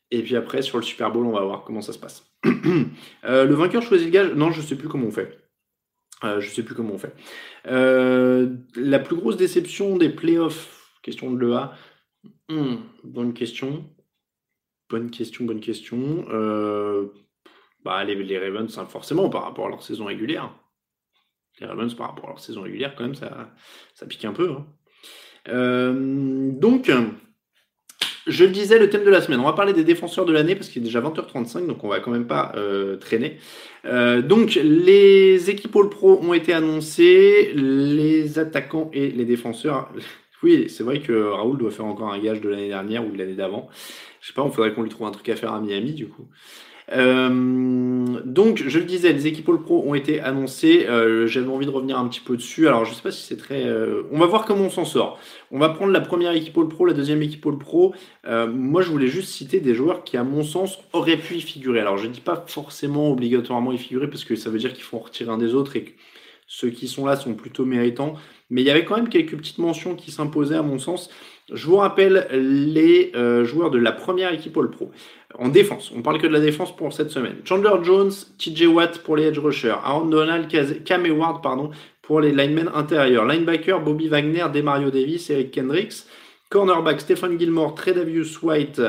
Et puis après, sur le Super Bowl, on va voir comment ça se passe. euh, le vainqueur choisit le gage Non, je ne sais plus comment on fait. Euh, je ne sais plus comment on fait. Euh, la plus grosse déception des playoffs, question de l'EA. Hmm, bonne question. Bonne question, bonne question. Bah, les, les Ravens, hein, forcément, par rapport à leur saison régulière. Les Ravens, par rapport à leur saison régulière, quand même, ça, ça pique un peu. Hein. Euh, donc, je le disais, le thème de la semaine. On va parler des défenseurs de l'année parce qu'il est déjà 20h35, donc on va quand même pas euh, traîner. Euh, donc, les équipes All Pro ont été annoncées, les attaquants et les défenseurs. Oui, c'est vrai que Raoul doit faire encore un gage de l'année dernière ou de l'année d'avant. Je sais pas, on faudrait qu'on lui trouve un truc à faire à Miami du coup. Euh, donc, je le disais, les équipes All Pro ont été annoncées. Euh, J'avais envie de revenir un petit peu dessus. Alors, je sais pas si c'est très. Euh, on va voir comment on s'en sort. On va prendre la première équipe All Pro, la deuxième équipe All Pro. Euh, moi, je voulais juste citer des joueurs qui, à mon sens, auraient pu y figurer. Alors, je dis pas forcément obligatoirement y figurer parce que ça veut dire qu'il faut en retirer un des autres et que ceux qui sont là sont plutôt méritants. Mais il y avait quand même quelques petites mentions qui s'imposaient à mon sens. Je vous rappelle les joueurs de la première équipe All Pro. En défense, on parle que de la défense pour cette semaine. Chandler Jones, TJ Watt pour les edge rushers, Aaron Donald, Cam Ward pardon, pour les linemen intérieurs, linebacker Bobby Wagner, Demario Davis, Eric Kendricks, cornerback Stephen Gilmore, Tredavious White,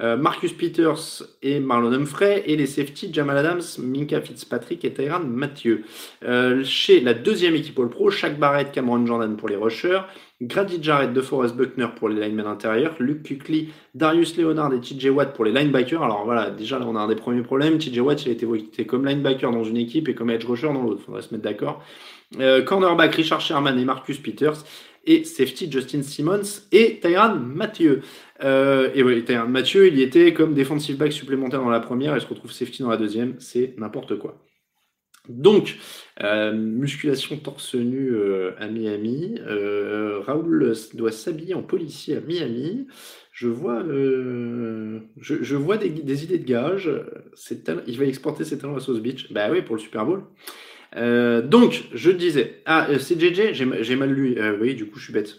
euh, Marcus Peters et Marlon Humphrey, et les safety Jamal Adams, Minka Fitzpatrick et Tyran Mathieu. Euh, chez la deuxième équipe All Pro, Shaq Barrett, Cameron Jordan pour les rushers, Grady Jarrett, de Forest Buckner pour les linemen intérieurs, Luke Kuechly, Darius Leonard et TJ Watt pour les linebackers. Alors voilà, déjà là on a un des premiers problèmes. TJ Watt il a été voté comme linebacker dans une équipe et comme edge rusher dans l'autre. Faudrait se mettre d'accord. Euh, cornerback Richard Sherman et Marcus Peters et safety Justin Simmons et Tyran Mathieu. Euh, et oui, Tyran Mathieu, il y était comme defensive back supplémentaire dans la première et se retrouve safety dans la deuxième. C'est n'importe quoi. Donc, euh, musculation torse nu euh, à Miami. Euh, Raoul doit s'habiller en policier à Miami. Je vois, je, vois des, des, idées de gage. Il va exporter ses talents à South Beach. Bah oui, pour le Super Bowl. donc, je disais. Ah, c'est JJ J'ai mal lu. oui, du coup, je suis bête.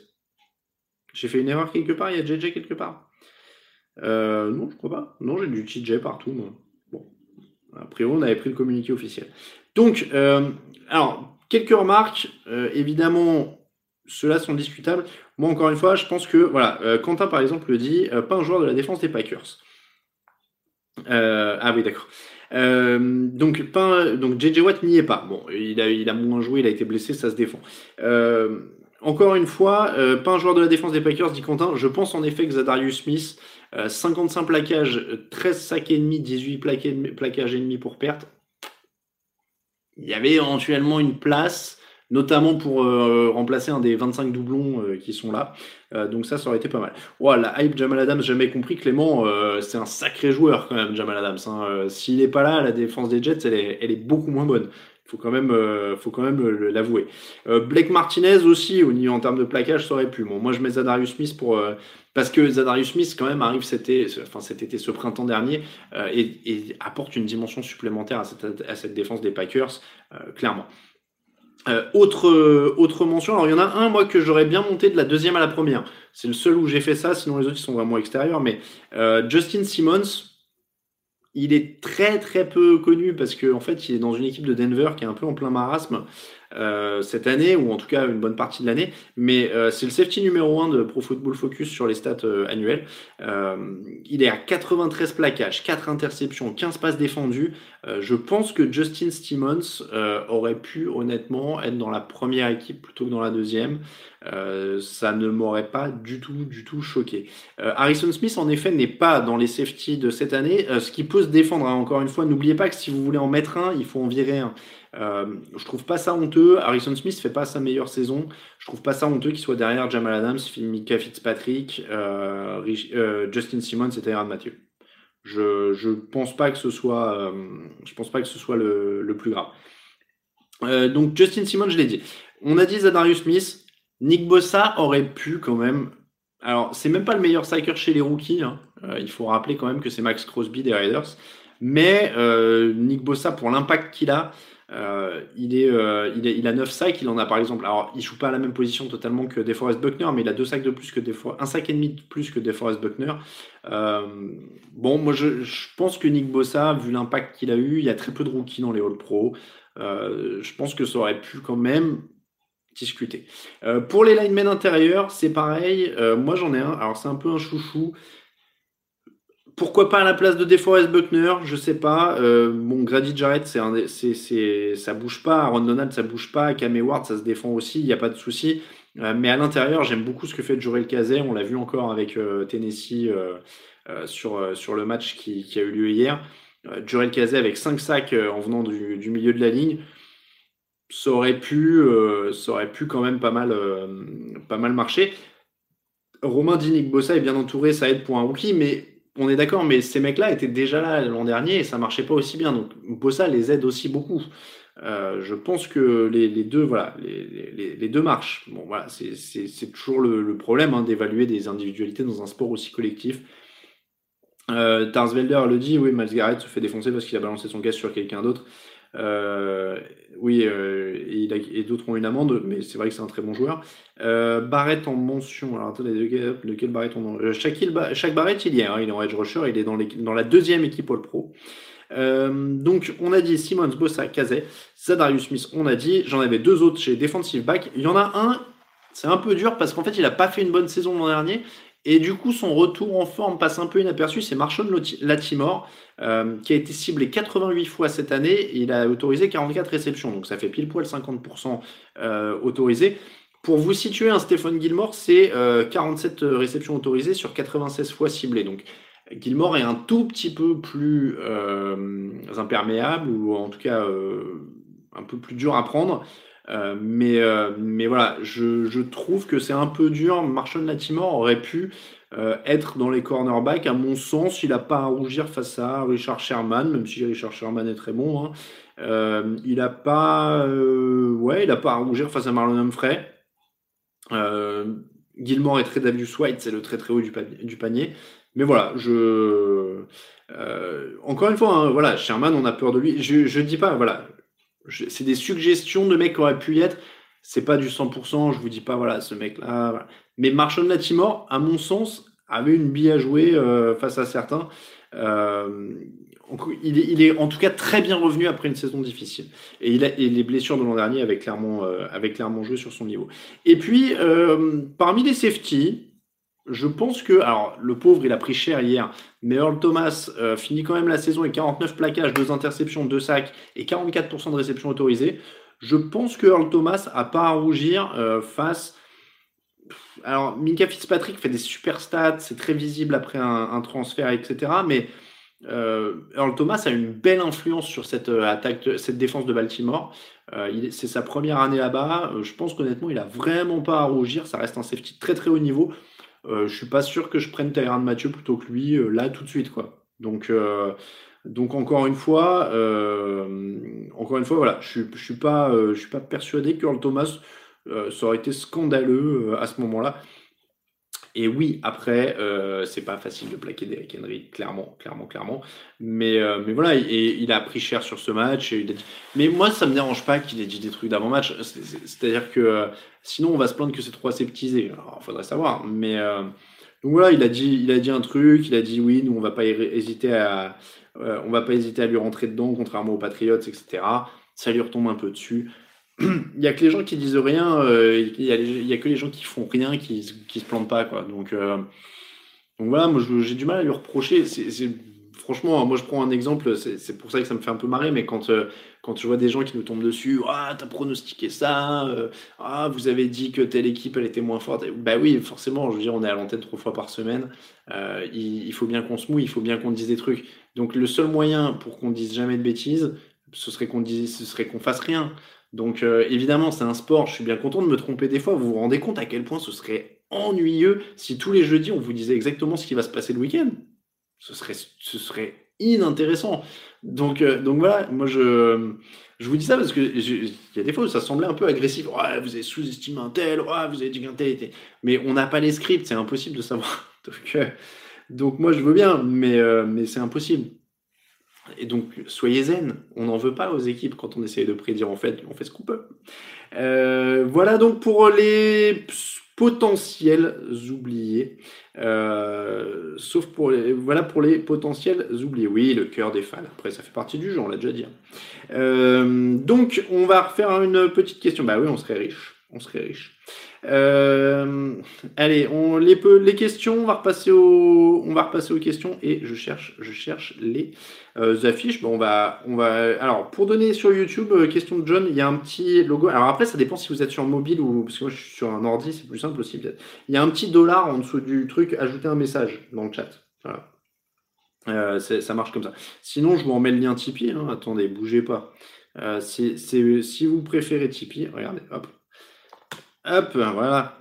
J'ai fait une erreur quelque part Il y a JJ quelque part Non, je crois pas. Non, j'ai du TJ partout. Moi. Bon. A priori, on avait pris le communiqué officiel. Donc, euh, alors, quelques remarques. Euh, évidemment, ceux-là sont discutables. Moi, encore une fois, je pense que, voilà, euh, Quentin, par exemple, le dit, pas un joueur de la défense des Packers. ah oui, d'accord. donc, donc JJ Watt n'y est pas. Bon, il a, il a moins joué, il a été blessé, ça se défend. encore une fois, pas un joueur de la défense des Packers, dit Quentin. Je pense en effet que Zadarius Smith, 55 plaquages, 13 sacs et demi, 18 plaquages et demi pour perte il y avait éventuellement une place, notamment pour euh, remplacer un des 25 doublons euh, qui sont là. Euh, donc ça, ça aurait été pas mal. Voilà, la hype Jamal Adams, jamais compris, Clément, c'est un sacré joueur quand même, Jamal Adams. Hein. S'il n'est pas là, la défense des Jets, elle est beaucoup moins bonne. Faut quand même, faut quand même l'avouer. Blake Martinez aussi, au niveau en termes de plaquage, ça aurait pu. Bon, moi, je mets Zadarius Smith pour parce que Zadarius Smith, quand même, arrive cet été, enfin, cet été, ce printemps dernier, euh, et, apporte une dimension supplémentaire à cette, à cette défense des Packers, euh, clairement. Euh, autre, autre mention, alors il y en a un, moi, que j'aurais bien monté de la deuxième à la première. C'est le seul où j'ai fait ça, sinon les autres, ils sont vraiment extérieurs. Mais Justin Simmons, il est très très peu connu parce qu'en en fait, il est dans une équipe de Denver qui est un peu en plein marasme. Euh, cette année, ou en tout cas une bonne partie de l'année. Mais euh, c'est le safety numéro 1 de Pro Football Focus sur les stats euh, annuels. il est à 93 plaquages, 4 interceptions, 15 passes défendues. je pense que Justin Simmons aurait pu honnêtement être dans la première équipe plutôt que dans la deuxième. ça ne m'aurait pas du tout, du tout choqué. Harrison Smith, en effet, n'est pas dans les safety de cette année, ce qui peut se défendre. Hein, encore une fois, n'oubliez pas que si vous voulez en mettre un, il faut en virer un. Euh, je trouve pas ça honteux. Harrison Smith fait pas sa meilleure saison. Je trouve pas ça honteux qu'il soit derrière Jamal Adams, Mika Fitzpatrick, euh, euh, Justin Simmons et Mathieu. Je, je pense pas que ce soit, je pense pas que ce soit le, plus grave. donc Justin Simmons, je l'ai dit. On a dit Zadarius Smith. Nick Bossa aurait pu quand même. Alors, c'est même pas le meilleur cycle chez les rookies. Hein. il faut rappeler quand même que c'est Max Crosby des Raiders. Mais Nick Bossa, pour l'impact qu'il a, euh, euh, il, a 9 sacs, il en a par exemple. Alors, il joue pas à la même position totalement que DeForest Buckner, mais il a deux sacs de plus que DeForest, un sac et demi de plus que DeForest Buckner. Euh, bon, moi je, je, pense que Nick Bossa, vu l'impact qu'il a eu, il y a très peu de rookies dans les All Pro. Je pense que ça aurait pu quand même discuter. Pour les linemen intérieurs, c'est pareil. moi j'en ai un. Alors c'est un peu un chouchou pourquoi pas à la place de DeForest Buckner Je sais pas. Euh, bon, Grady Jarrett, c'est, c'est, ça bouge pas. Aaron Donald, ça bouge pas. Cam Ward, ça se défend aussi. Il n'y a pas de souci. Euh, mais à l'intérieur, j'aime beaucoup ce que fait Jorel Kazé. On l'a vu encore avec euh, Tennessee sur, sur le match qui, qui, a eu lieu hier. Jorel Kazé avec 5 sacs en venant du, du, milieu de la ligne. Ça aurait pu, ça aurait pu quand même pas mal, pas mal marcher. Romain Dinic Bossa est bien entouré, ça aide pour un rookie, mais on est d'accord, mais ces mecs-là étaient déjà là l'an dernier et ça marchait pas aussi bien. Donc Bossa les aide aussi beaucoup. Euh, je pense que les, deux, voilà, les, deux marchent. Bon, voilà, c'est toujours le, problème hein, d'évaluer des individualités dans un sport aussi collectif. Euh, le dit, oui, Miles se fait défoncer parce qu'il a balancé son caisse sur quelqu'un d'autre. Euh, oui, euh, et, d'autres ont une amende, mais c'est vrai que c'est un très bon joueur. Euh, Barrett en mention. Alors attendez, de quel, Barrett on chaque, Barrett, il y est. Hein, il est en edge rusher. Il est dans, la deuxième équipe All Pro. donc, on a dit Simons, Bossa, Kazet, Zadarius Smith, on a dit. J'en avais deux autres chez Defensive Back. Il y en a un, c'est un peu dur parce qu'en fait, il n'a pas fait une bonne saison l'an dernier. Et du coup, son retour en forme passe un peu inaperçu. C'est Marshall Latimore, euh, qui a été ciblé 88 fois cette année. Il a autorisé 44 réceptions. Donc ça fait pile poil 50% euh, autorisé. Pour vous situer, un Stéphane Gilmore, c'est 47 réceptions autorisées sur 96 fois ciblées. Donc, Gilmore est un tout petit peu plus imperméable, ou en tout cas un peu plus dur à prendre. Mais, mais voilà, je, trouve que c'est un peu dur. Marshall Latimore aurait pu euh, être dans les cornerbacks. À mon sens, il n'a pas à rougir face à Richard Sherman, même si Richard Sherman est très bon. Hein. Euh, il n'a pas, euh, ouais, pas à rougir face à Marlon Humphrey. Gilmore est très Davius White, c'est le très très haut du, panier. Mais voilà, je. encore une fois, hein, voilà, Sherman, on a peur de lui. Je ne dis pas, voilà, c'est des suggestions de mecs qui auraient pu y être. C'est pas du 100%, je vous dis pas, voilà, ce mec-là. Mais Marshall Latimore, à mon sens, avait une bille à jouer euh, face à certains. Euh, il, est, en tout cas très bien revenu après une saison difficile. Et, il a, les blessures de l'an dernier avaient clairement, euh, clairement joué sur son niveau. Et puis, parmi les safety, je pense que, alors le pauvre, il a pris cher hier, mais Earl Thomas finit quand même la saison avec 49 plaquages, 2 interceptions, 2 sacs et 44% de réception autorisée. Je pense que Earl Thomas a pas à rougir face alors, Minka Fitzpatrick fait des super stats, c'est très visible après un, transfert, etc. Mais euh, Earl Thomas a une belle influence sur cette euh, attaque, cette défense de Baltimore. Euh, c'est sa première année là-bas. je pense qu'honnêtement, il a vraiment pas à rougir. Ça reste un safety très très haut niveau. Je suis pas sûr que je prenne Tyrann Mathieu plutôt que lui là tout de suite. Donc donc encore une fois, encore une fois, voilà, je, je suis pas, je suis pas persuadé que Earl Thomas euh, ça aurait été scandaleux euh, à ce moment-là. Et oui, après, euh, c'est pas facile de plaquer Derrick Henry, clairement, clairement, clairement. Mais, mais voilà, il a pris cher sur ce match. Mais moi, ça me dérange pas qu'il ait dit des trucs d'avant-match. C'est-à-dire que sinon, on va se plaindre que c'est trop aseptisé. Alors, faudrait savoir. Mais donc voilà, il a dit, il a dit un truc. Il a dit oui, nous, on va pas hésiter à, on va pas hésiter à lui rentrer dedans, contrairement aux Patriots, etc. Ça lui retombe un peu dessus il y a que les gens qui disent rien, euh, il y, a que les gens qui font rien qui, qui se plantent pas quoi. Donc, euh, donc voilà, moi j'ai du mal à lui reprocher. C'est, franchement, moi je prends un exemple, c'est, pour ça que ça me fait un peu marrer, mais quand, euh, quand je vois des gens qui nous tombent dessus, ah t'as pronostiqué ça, ah vous avez dit que telle équipe elle était moins forte, bah oui forcément, je veux dire on est à l'antenne trois fois par semaine, il, faut bien qu'on se mouille, il faut bien qu'on dise des trucs. Donc le seul moyen pour qu'on dise jamais de bêtises, ce serait qu'on dise, fasse rien. Donc euh, évidemment, c'est un sport, je suis bien content de me tromper des fois. Vous vous rendez compte à quel point ce serait ennuyeux si tous les jeudis on vous disait exactement ce qui va se passer le week-end ce serait, inintéressant. Donc, euh, donc voilà, moi je, vous dis ça parce que il y a des fois où ça semblait un peu agressif. Ouais, vous avez sous-estimé un tel, ouais, vous avez dit qu'un tel était. Mais on n'a pas les scripts, c'est impossible de savoir. donc, euh, donc, moi je veux bien, mais c'est impossible. Et donc, soyez zen. On n'en veut pas aux équipes quand on essaye de prédire. En fait, on fait ce qu'on peut. Euh, voilà donc pour les potentiels oubliés. Euh, sauf pour les, voilà pour les potentiels oubliés. Oui, le cœur des fans. Après, ça fait partie du jeu, on l'a déjà dit. Euh, donc, on va refaire une petite question. Bah oui, on serait riche. On serait riche. Euh, allez, on, les, questions, on va, repasser aux questions et je cherche, je cherche les euh, affiches. Bon, on va, on va, alors, pour donner sur YouTube, euh, question de John, il y a un petit logo. Alors après, ça dépend si vous êtes sur mobile ou, parce que moi je suis sur un ordi, c'est plus simple aussi peut-être. Il y a un petit dollar en dessous du truc, ajouter un message dans le chat. Ça marche comme ça. Sinon, je vous en mets le lien Tipeee. Hein. Attendez, bougez pas. c'est, si vous préférez Tipeee, regardez, hop, Hop, voilà.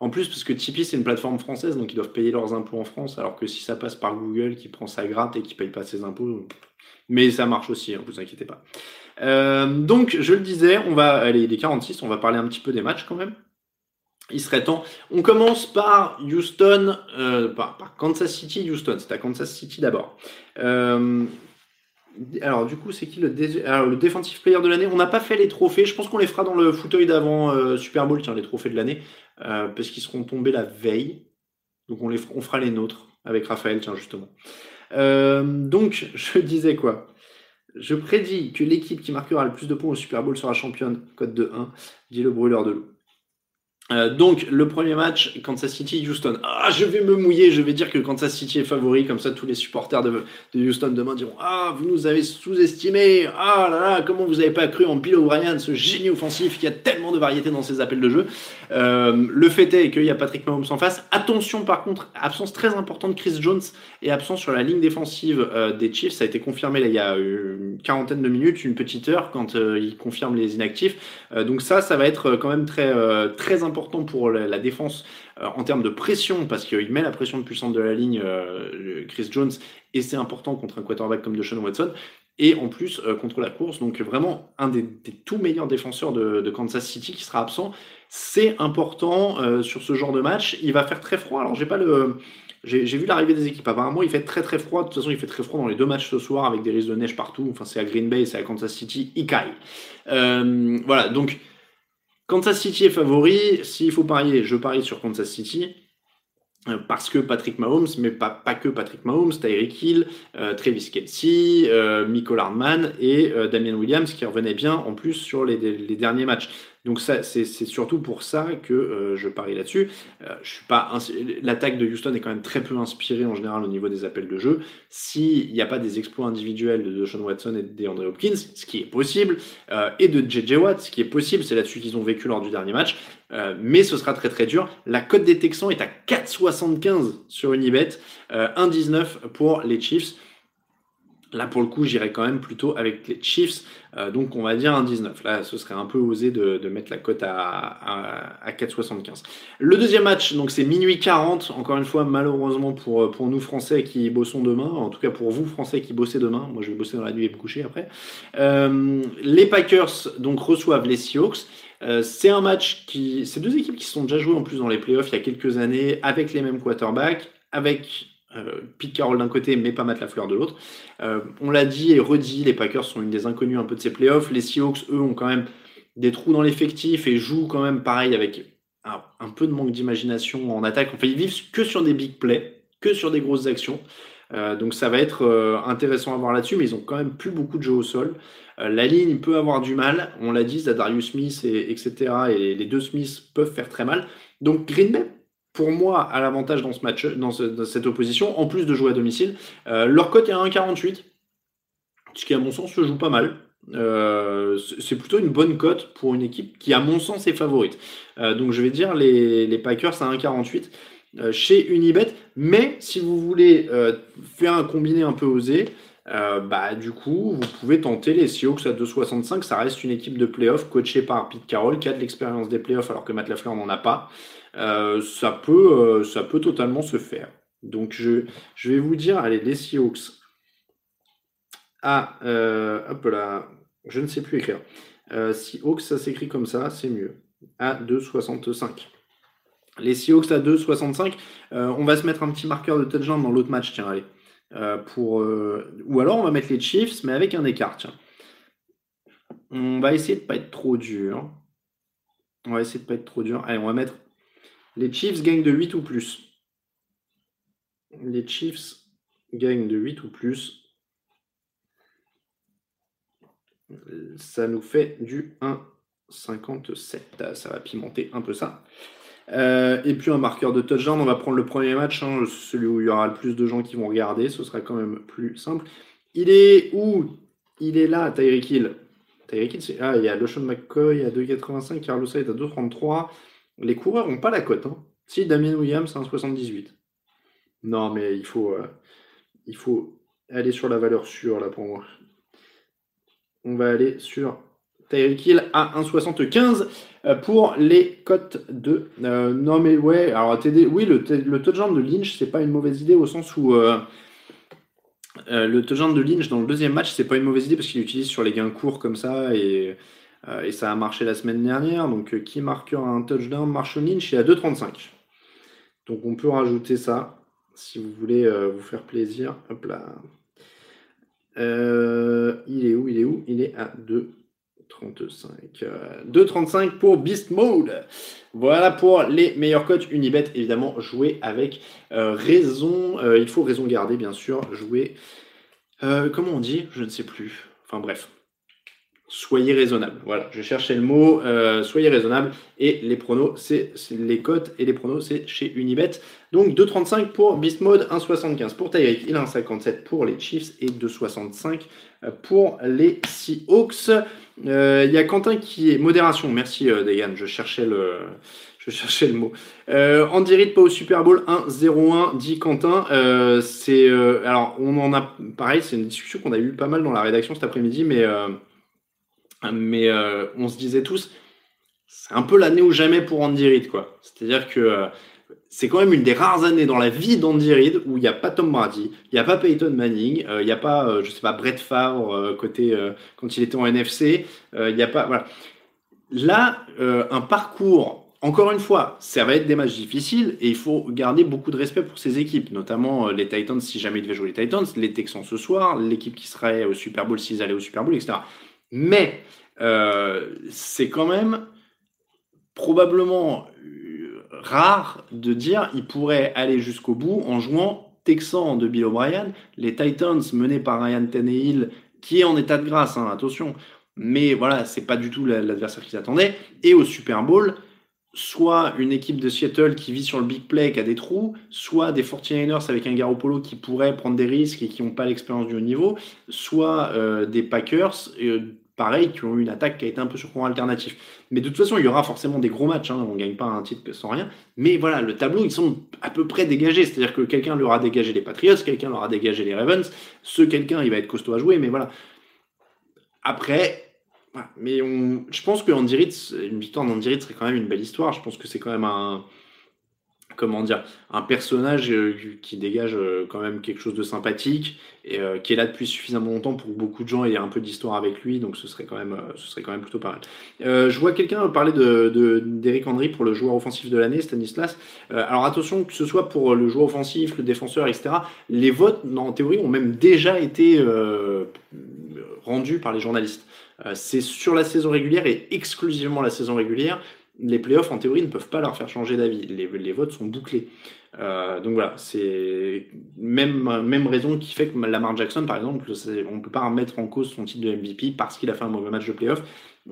En plus, parce que Tipeee, c'est une plateforme française, donc ils doivent payer leurs impôts en France, alors que si ça passe par Google, qui prend sa gratte et qui paye pas ses impôts, mais ça marche aussi, ne hein, vous inquiétez pas. Euh, donc, je le disais, on va aller les 46, on va parler un petit peu des matchs quand même. Il serait temps. On commence par Houston, euh, par, Kansas City, Houston. C'est à Kansas City d'abord. Euh, alors, du coup, c'est qui le, défensif player de l'année? On n'a pas fait les trophées. Je pense qu'on les fera dans le fauteuil d'avant euh, Super Bowl, tiens, les trophées de l'année, euh, parce qu'ils seront tombés la veille. Donc, on, les, fera les nôtres avec Raphaël, tiens, justement. Euh, donc, je disais quoi? Je prédis que l'équipe qui marquera le plus de points au Super Bowl sera championne, code de 1, dit le brûleur de loup. Euh, donc, le premier match, Kansas City-Houston. Ah, je vais me mouiller, je vais dire que Kansas City est favori, comme ça tous les supporters de, Houston demain diront Ah, vous nous avez sous-estimé, ah là là, comment vous n'avez pas cru en Bill O'Brien, ce génie offensif qui a tellement de variété dans ses appels de jeu. Euh, le fait est qu'il y a Patrick Mahomes en face. Attention par contre, absence très importante de Chris Jones et absence sur la ligne défensive euh, des Chiefs. Ça a été confirmé là, il y a une quarantaine de minutes, une petite heure, quand ils confirment les inactifs. donc ça, ça va être quand même très, très important important pour la, défense euh, en termes de pression, parce qu'il met la pression de puissance de la ligne, euh, Chris Jones, et c'est important contre un quarterback comme Deshaun Watson, et en plus euh, contre la course. Donc vraiment un des, tout meilleurs défenseurs de, Kansas City qui sera absent. C'est important sur ce genre de match. Il va faire très froid. Alors j'ai pas le j'ai vu l'arrivée des équipes. Apparemment, il fait très très froid. De toute façon, il fait très froid dans les deux matchs ce soir avec des risques de neige partout. Enfin, c'est à Green Bay, c'est à Kansas City, Ikai. voilà, donc Kansas City est favori. S'il faut parier, je parie sur Kansas City. Euh, parce que Patrick Mahomes, mais pas, pas que Patrick Mahomes, Tyreek Hill, euh, Travis Kelsey, euh, Michael Hardman et euh, Damien Williams qui revenaient bien en plus sur les, les derniers matchs. Donc ça, c'est surtout pour ça que euh, je parie là-dessus. Euh, je suis pas l'attaque de Houston est quand même très peu inspirée en général au niveau des appels de jeu. S'il n'y a pas des exploits individuels de Sean Watson et de DeAndre Hopkins, ce qui est possible, euh, et de JJ Watt, ce qui est possible, c'est là-dessus qu'ils ont vécu lors du dernier match. mais ce sera très très dur. La cote des Texans est à 4,75 sur Unibet, 1,19 pour les Chiefs. Là, pour le coup, j'irais quand même plutôt avec les Chiefs. Euh, donc, on va dire un 19. Là, ce serait un peu osé de, mettre la cote à, à, 4,75. Le deuxième match, donc c'est minuit 40. Encore une fois, malheureusement pour, pour nous Français qui bossons demain, en tout cas pour vous Français qui bossez demain. Moi, je vais bosser dans la nuit et me coucher après. Euh, les Packers donc reçoivent les Seahawks. Euh, c'est un match qui, c'est deux équipes qui sont déjà jouées en plus dans les playoffs il y a quelques années avec les mêmes quarterbacks, avec euh, Pete Carroll d'un côté, mais pas Matt Lafleur de l'autre. Euh, on l'a dit et redit, les Packers sont une des inconnues un peu de ces playoffs. Les Seahawks, eux, ont quand même des trous dans l'effectif et jouent quand même pareil avec un, peu de manque d'imagination en attaque. Enfin, ils vivent que sur des big plays, que sur des grosses actions. Euh, donc ça va être intéressant à voir là-dessus, mais ils ont quand même plus beaucoup de jeux au sol. la ligne peut avoir du mal, on l'a dit, Darius Smith et etc. Et les deux Smiths peuvent faire très mal. Donc Green Bay pour moi, à l'avantage dans ce match, dans, cette opposition, en plus de jouer à domicile. Euh, leur cote est à 1,48, ce qui, à mon sens, se joue pas mal. Euh, c'est plutôt une bonne cote pour une équipe qui, à mon sens, est favorite. Euh, donc, je vais dire les, les Packers à 1,48 chez Unibet. Mais si vous voulez faire un combiné un peu osé, bah, du coup, vous pouvez tenter les Seahawks à 2,65. Ça reste une équipe de playoff coachée par Pete Carroll qui a de l'expérience des playoffs alors que Matt Lafleur n'en a pas. Euh, ça, peut, euh, ça peut totalement se faire. Donc je, je vais vous dire, allez, les Seahawks. Ah, euh, hop là, je ne sais plus écrire. Seahawks, ça s'écrit comme ça, c'est mieux. À 2,65. Les Seahawks à 2,65. on va se mettre un petit marqueur de touchdown dans l'autre match, tiens, allez. pour, ou alors on va mettre les Chiefs, mais avec un écart, tiens. On va essayer de ne pas être trop dur. On va essayer de ne pas être trop dur. Allez, on va mettre les Chiefs gagnent de 8 ou plus. Les Chiefs gagnent de 8 ou plus. Ça nous fait du 1,57. Ça va pimenter un peu ça. Euh, et puis un marqueur de touchdown. On va prendre le premier match, hein, celui où il y aura le plus de gens qui vont regarder. Ce sera quand même plus simple. Il est où? Il est là, Tyreek Hill. Tyreek Hill, c'est. Ah, il y a LeSean McCoy à 2,85, Carlos Hyde à 2,33. Les coureurs n'ont pas la cote. Hein. Si, Damien Williams, c'est un 78. Non, mais il faut, euh, il faut aller sur la valeur sûre, là, pour moi. On va aller sur Tyreek Hill à 1,75 euh, pour les cotes de... Euh, non, mais ouais, alors TD, oui, le, le touchdown de Lynch, c'est pas une mauvaise idée au sens où... le touchdown de Lynch dans le deuxième match, c'est pas une mauvaise idée parce qu'il utilise sur les gains courts comme ça euh, et ça a marché la semaine dernière. Donc, euh, qui marquera un touchdown? Marshall Lynch est à 2,35. Donc, on peut rajouter ça si vous voulez euh, vous faire plaisir. Hop là. il est où? Il est où? Il est à 2,35. 2,35 pour Beast Mode. Voilà pour les meilleurs codes Unibet. Évidemment, jouer avec raison. il faut raison garder, bien sûr. Jouer. comment on dit? Je ne sais plus. Enfin bref soyez raisonnable. Voilà, je cherchais le mot, euh, soyez raisonnable. Et les pronos, c'est les cotes et les pronos, c'est chez Unibet. Donc 2,35 pour Beast Mode, 1,75 pour Tyreek, il a 1,57 pour les Chiefs et 2,65 pour les Seahawks. Il y a Quentin qui est modération. Merci Degan, je cherchais le, je cherchais le mot. Euh, Andy Reid pas au Super Bowl 1-0-1, dit Quentin. Euh, c'est euh, alors on en a pareil, c'est une discussion qu'on a eu pas mal dans la rédaction cet après-midi, mais euh, mais euh, on se disait tous, c'est un peu l'année ou jamais pour Andy Reid quoi. C'est-à-dire que c'est quand même une des rares années dans la vie d'Andy Reid où il n'y a pas Tom Brady, il n'y a pas Peyton Manning, il n'y a pas, je sais pas, Brett Favre côté quand il était en NFC, il n'y a pas, voilà. Là, un parcours encore une fois, ça va être des matchs difficiles et il faut garder beaucoup de respect pour ces équipes, notamment euh, les Titans si jamais ils devaient jouer les Titans, les Texans ce soir, l'équipe qui serait au Super Bowl s'ils allaient au Super Bowl, etc. Mais euh, c'est quand même probablement euh, rare de dire ils pourraient aller jusqu'au bout en jouant Texans de Bill O'Brien, les Titans menés par Ryan Tannehill qui est en état de grâce, hein, attention, mais voilà, c'est pas du tout l'adversaire qu'ils attendaient, et au Super Bowl soit une équipe de Seattle qui vit sur le big play, qui a des trous, soit des 49ers avec un Garoppolo qui pourrait prendre des risques et qui n'ont pas l'expérience du haut niveau, soit euh, des Packers, pareil, qui ont eu une attaque qui a été un peu sur courant alternatif. Mais de toute façon, il y aura forcément des gros matchs, hein, on ne gagne pas un titre sans rien. Mais voilà, le tableau, ils sont à peu près dégagés. C'est-à-dire que quelqu'un leur a dégagé les Patriots, quelqu'un leur a dégagé les Ravens, ce quelqu'un, il va être costaud à jouer, mais voilà. Après, mais on, je pense que Reid, une victoire d'Andy Reid serait quand même une belle histoire. Je pense que c'est quand même un, comment dire, un personnage euh, qui dégage euh, quand même quelque chose de sympathique et euh, qui est là depuis suffisamment longtemps pour beaucoup de gens aient un peu d'histoire avec lui. Donc ce serait quand même, ce serait quand même plutôt pas mal. je vois quelqu'un parler de d'Eric Henry pour le joueur offensif de l'année, Stanislas. alors attention que ce soit pour le joueur offensif, le défenseur, etc. Les votes, en théorie, ont même déjà été rendus par les journalistes. C'est sur la saison régulière et exclusivement la saison régulière. Les playoffs, en théorie, ne peuvent pas leur faire changer d'avis. Les, votes sont bouclés. Euh, donc voilà, c'est même, même raison qui fait que Lamar Jackson, par exemple, on ne peut pas remettre en cause son titre de MVP parce qu'il a fait un mauvais match de playoff.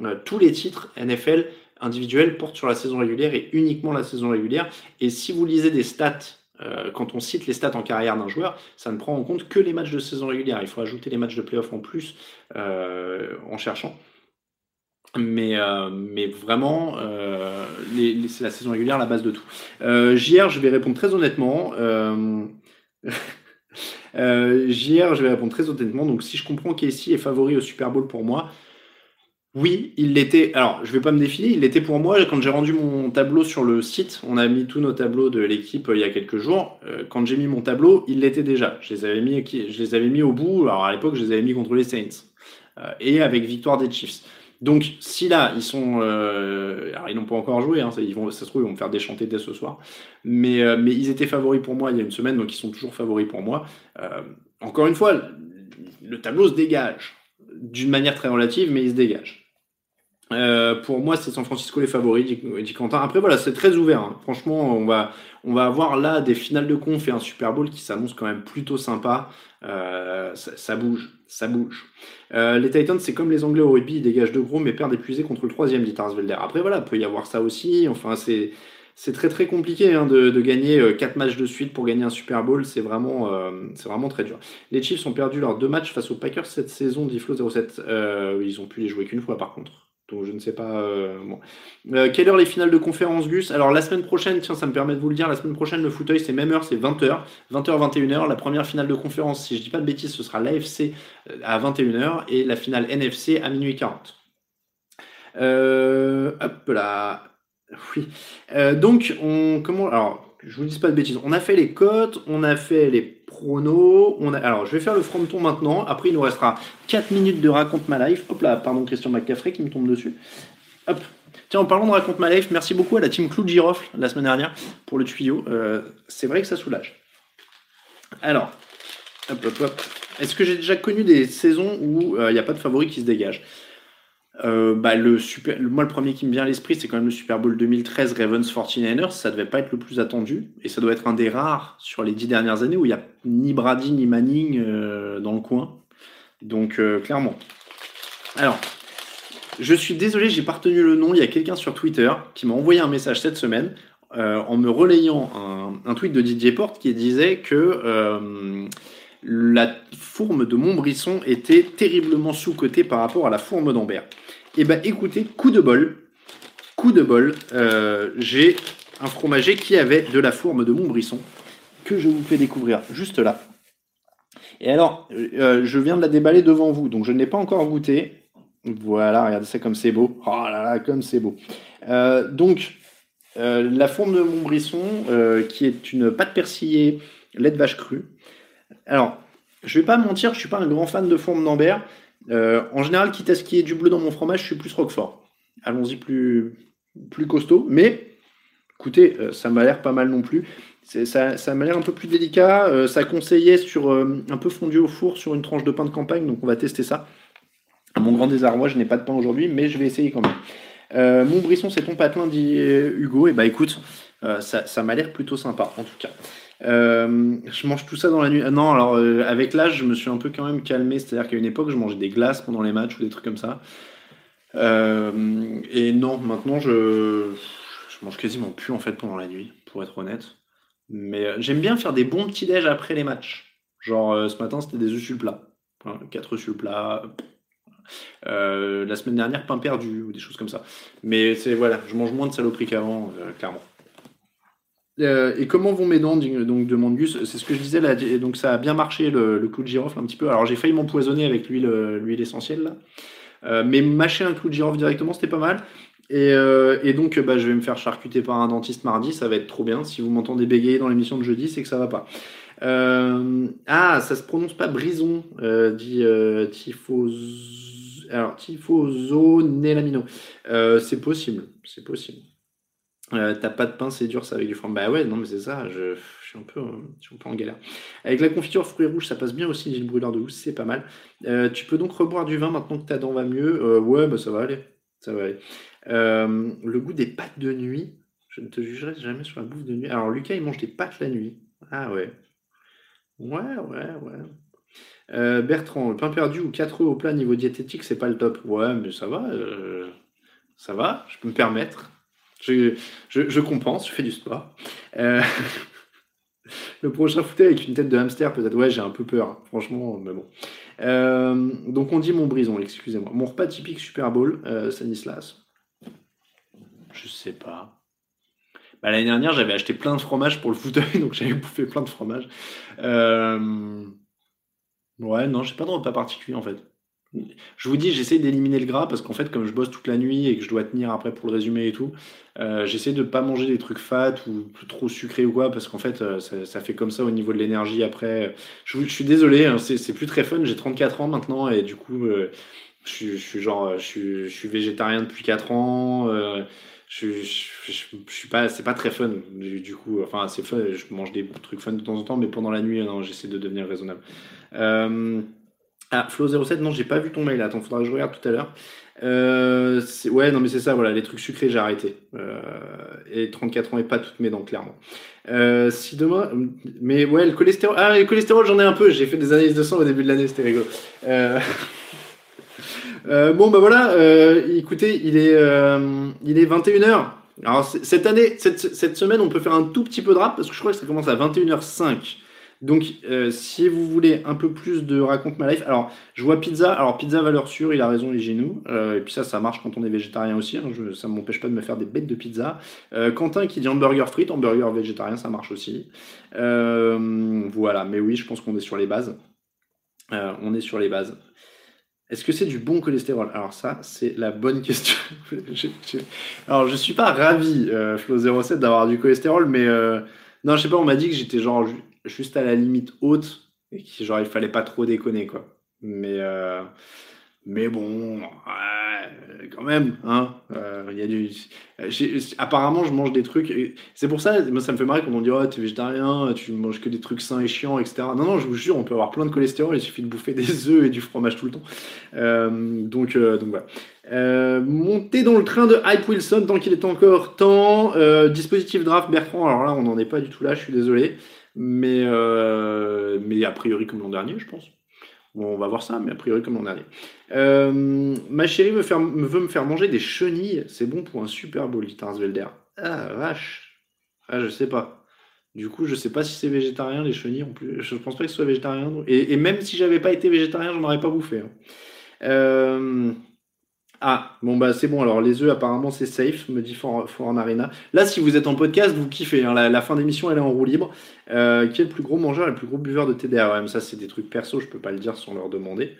Euh, tous les titres NFL individuels portent sur la saison régulière et uniquement la saison régulière. Et si vous lisez des stats euh, quand on cite les stats en carrière d'un joueur, ça ne prend en compte que les matchs de saison régulière. Il faut ajouter les matchs de playoff en plus en cherchant. Mais, euh, mais vraiment, c'est la saison régulière la base de tout. JR, je vais répondre très honnêtement. JR, je vais répondre très honnêtement. Donc, si je comprends qu'Essie est favori au Super Bowl pour moi, oui, il l'était. Alors, je vais pas me défiler. Il l'était pour moi quand j'ai rendu mon tableau sur le site. On a mis tous nos tableaux de l'équipe euh, il y a quelques jours. Euh, quand j'ai mis mon tableau, il l'était déjà. Je les avais mis, je les avais mis au bout. Alors à l'époque, je les avais mis contre les Saints euh, et avec victoire des Chiefs. Donc, si là, ils sont, alors ils n'ont pas encore joué. Hein, ils vont, ça se trouve, ils vont me faire déchanter dès ce soir. Mais, mais ils étaient favoris pour moi il y a une semaine, donc ils sont toujours favoris pour moi. encore une fois, le tableau se dégage d'une manière très relative, mais il se dégage. Euh, pour moi, c'est San Francisco les favoris, dit, Quentin. Après, voilà, c'est très ouvert. Hein. Franchement, on va, on va avoir là des finales de conf et un Super Bowl qui s'annonce quand même plutôt sympa. Euh, ça, bouge, ça bouge. Euh, les Titans, c'est comme les Anglais au rugby, ils dégagent de gros, mais perdent épuisés contre le troisième, dit Tarsvelder. Après, voilà, il peut y avoir ça aussi. Enfin, c'est. C'est très très compliqué hein, de, gagner 4 matchs de suite pour gagner un Super Bowl, c'est vraiment, vraiment très dur. Les Chiefs ont perdu leurs deux matchs face aux Packers cette saison, dit Flo 07. ils ont pu les jouer qu'une fois par contre. Je ne sais pas. Euh, euh, quelle heure les finales de conférence, Gus? Alors la semaine prochaine, tiens, ça me permet de vous le dire, la semaine prochaine, le fauteuil, c'est même heure, c'est 20h. 20h, 21h. La première finale de conférence, si je dis pas de bêtises, ce sera l'AFC euh, à 21h et la finale NFC à minuit 40. hop là. Oui. donc, on. Comment. Alors, je vous dis pas de bêtises. On a fait les cotes, on a fait les pronos. Alors, je vais faire le fronton maintenant. Après, il nous restera 4 minutes de raconte ma life. Hop là, pardon, Christian McCaffrey qui me tombe dessus. Hop. Tiens, en parlant de raconte ma life, merci beaucoup à la team Clou de Girofle la semaine dernière pour le tuyau. Euh, c'est vrai que ça soulage. Alors, hop, hop, hop. Est-ce que j'ai déjà connu des saisons où euh, il n'y a pas de favori qui se dégage? Euh, bah, le moi, le premier qui me vient à l'esprit, c'est quand même le Super Bowl 2013 Ravens 49ers. Ça devait pas être le plus attendu. Et ça doit être un des rares sur les dix dernières années où il n'y a ni Brady ni Manning euh, dans le coin. Donc, euh, clairement. Alors, je suis désolé, j'ai pas retenu le nom. Il y a quelqu'un sur Twitter qui m'a envoyé un message cette semaine en me relayant un, un, tweet de Didier Porte qui disait que la fourme de Montbrisson était terriblement sous-cotée par rapport à la fourme d'Ambert. Eh ben, écoutez, coup de bol, coup de bol, euh, j'ai un fromager qui avait de la fourme de Montbrisson que je vous fais découvrir juste là. Et alors, euh, je viens de la déballer devant vous, donc je n'ai pas encore goûté. Voilà, regardez ça comme c'est beau. Oh là là, comme c'est beau. Euh, donc, la fourme de Montbrisson, qui est une pâte persillée, lait de vache crue. Alors, je vais pas mentir, je suis pas un grand fan de fourme d'Ambert. Euh, en général, quitte à ce qu'il y ait du bleu dans mon fromage, je suis plus Roquefort. Allons-y plus, plus costaud. Mais, écoutez, euh, ça m'a l'air pas mal non plus. Ça, ça m'a l'air un peu plus délicat. Euh, ça conseillait sur euh, un peu fondu au four sur une tranche de pain de campagne, donc on va tester ça. À mon grand désarroi, je n'ai pas de pain aujourd'hui, mais je vais essayer quand même. Mon brisson, c'est ton patelin, dit Hugo. Et bah écoute, euh, ça, ça m'a l'air plutôt sympa, en tout cas. Euh, je mange tout ça dans la nuit. Ah Non, alors euh, avec l'âge, je me suis un peu quand même calmé. C'est-à-dire qu'à une époque, je mangeais des glaces pendant les matchs ou des trucs comme ça. Euh, et non, maintenant, je, je mange quasiment plus en fait pendant la nuit, pour être honnête. Mais euh, j'aime bien faire des bons petits déj après les matchs. Genre euh, ce matin, c'était des œufs sur le plat. Hein, quatre œufs sur le plat. Euh, la semaine dernière, pain perdu ou des choses comme ça. Mais c'est voilà, je mange moins de saloperies qu'avant, euh, clairement. Euh, et comment vont mes dents donc demande Gus C'est ce que je disais là. Donc ça a bien marché le, clou de girofle un petit peu. Alors j'ai failli m'empoisonner avec l'huile euh, l'huile essentielle là. Euh, mais mâcher un clou de girofle directement, c'était pas mal. Et, donc bah, je vais me faire charcuter par un dentiste mardi, ça va être trop bien. Si vous m'entendez bégayer dans l'émission de jeudi, c'est que ça va pas. Ah, ça se prononce pas brison, dit Tifos... Alors. Euh, c'est possible, c'est possible. Euh, T'as pas de pain, c'est dur ça avec du fromage. Bah ouais, non mais c'est ça, je, suis un peu, je suis un peu en galère. Avec la confiture fruits rouges, ça passe bien aussi, dit le brûleur de housse, c'est pas mal. Euh, tu peux donc reboire du vin maintenant que ta dent va mieux. Euh, ouais, bah ça va aller, ça va aller. Le goût des pâtes de nuit, je ne te jugerai jamais sur la bouffe de nuit. Alors Lucas, il mange des pâtes la nuit. Ah ouais. Ouais, ouais, ouais. Bertrand, le pain perdu ou 4 œufs au plat niveau diététique, c'est pas le top. Ouais, mais ça va. ça va, je peux me permettre. Je, je, je compense, je fais du sport. Euh, le prochain fauteuil avec une tête de hamster, peut-être. Ouais, j'ai un peu peur, hein, franchement, mais bon. Euh, donc on dit mon brison, excusez-moi. Mon repas typique Super Bowl, euh, Stanislas. Je sais pas. Bah, L'année dernière, j'avais acheté plein de fromage pour le fauteuil, donc j'avais bouffé plein de fromage. Euh, Ouais, non, j'ai pas de repas particulier en fait. Je vous dis, j'essaie d'éliminer le gras parce qu'en fait, comme je bosse toute la nuit et que je dois tenir après pour le résumé et tout, euh, j'essaie de pas manger des trucs fat ou trop sucrés ou quoi parce qu'en fait, euh, ça, fait comme ça au niveau de l'énergie après. Je, je suis désolé, hein, c'est plus très fun. J'ai 34 ans maintenant et du coup, euh, je, suis- genre, je végétarien depuis 4 ans. euh, je, je, suis pas, c'est pas très fun du, coup. Enfin, c'est fun. Je mange des trucs fun de temps en temps, mais pendant la nuit, non, j'essaie de devenir raisonnable. Ah, Flo07, non, j'ai pas vu ton mail. Attends, faudra que je regarde tout à l'heure. Euh, ouais, non, mais c'est ça, voilà, les trucs sucrés, j'ai arrêté. Euh, et 34 ans et pas toutes mes dents, clairement. Euh, si demain. Mais ouais, le cholestérol. Ah, le cholestérol, j'en ai un peu. J'ai fait des analyses de sang au début de l'année, c'était rigolo. Bon, bah voilà, écoutez, il est, il est 21h. Alors, cette année, cette, cette semaine, on peut faire un tout petit peu de rap parce que je crois que ça commence à 21h05. Donc, euh, si vous voulez un peu plus de raconte ma life, alors je vois pizza. Alors pizza valeur sûre, il a raison, les genoux. Euh, et puis ça, ça marche quand on est végétarien aussi. hein. Ça ne m'empêche pas de me faire des bêtes de pizza. Euh, Quentin qui dit hamburger frites, hamburger végétarien, ça marche aussi. Euh, voilà, mais oui, je pense qu'on est sur les bases. On est sur les bases. Est-ce que c'est du bon cholestérol? Alors ça, c'est la bonne question. Je- je- Alors je suis pas ravi, euh, Flo07, d'avoir du cholestérol, mais non, je sais pas, on m'a dit que j'étais genre juste à la limite haute et que genre il fallait pas trop déconner quoi. Mais euh, mais bon, quand même, hein. euh, y a du. Apparemment, je mange des trucs. C'est pour ça, moi, ça me fait marrer quand on dit oh t'es végétarien, tu manges que des trucs sains et chiants, etc. Non, non, je vous jure, on peut avoir plein de cholestérol. Il suffit de bouffer des œufs et du fromage tout le temps. Euh, donc, euh, donc voilà. Euh, monter dans le train de Hype Wilson tant qu'il est encore temps. Dispositif draft Bertrand. Alors là, on n'en est pas du tout là. Je suis désolé, mais euh, mais a priori comme l'an dernier, je pense. On va voir ça, mais a priori comme l'an dernier. Euh, ma chérie faire, veut me faire manger des chenilles. C'est bon pour un Super Bowl, dit. Ah, vache. Ah, je sais pas. Du coup, je sais pas si c'est végétarien, les chenilles. En plus. Je pense pas que ce soit végétarien. Et, même si j'avais pas été végétarien, j'en aurais pas bouffé. Hein. Euh, ah, bon bah c'est bon, alors les œufs apparemment c'est safe, me dit Fort, en Arena. Là si vous êtes en podcast, vous kiffez, hein, la, fin d'émission elle est en roue libre. Euh, qui est le plus gros mangeur le plus gros buveur de TDRM Ça c'est des trucs perso, je peux pas le dire sans leur demander.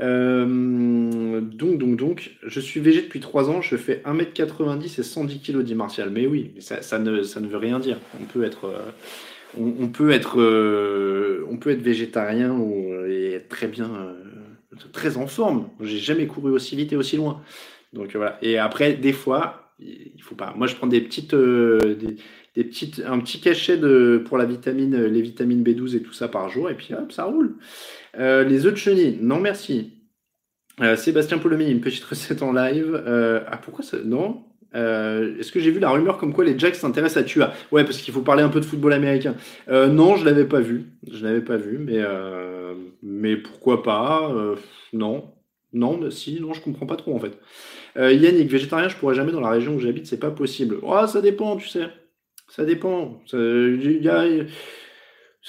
Euh, donc, donc, donc, je suis végé depuis 3 ans, je fais 1m90 et 110 kg dit Martial. Mais oui, ça, ne, veut rien dire. On peut être... Euh, on, peut être, végétarien et être très bien très en forme. J'ai jamais couru aussi vite et aussi loin. Donc voilà. Et après, des fois, il faut pas. Moi, je prends des petites, euh, des, petites, un petit cachet de pour la vitamine, les vitamines B12 et tout ça par jour, et puis hop, ça roule. Euh, les œufs de chenille, non merci. Euh, Sébastien Polomé, une petite recette en live. ah pourquoi ça Non? Est-ce que j'ai vu la rumeur comme quoi les Jacks s'intéressent à Tua? Ouais, parce qu'il faut parler un peu de football américain. non, je l'avais pas vu. Je l'avais pas vu, mais mais pourquoi pas? Euh, Non. Non, si, non, je comprends pas trop en fait. Euh, Yannick, végétarien, je pourrais jamais dans la région où j'habite, c'est pas possible. Oh, ça dépend, tu sais. Ça dépend. Il y a,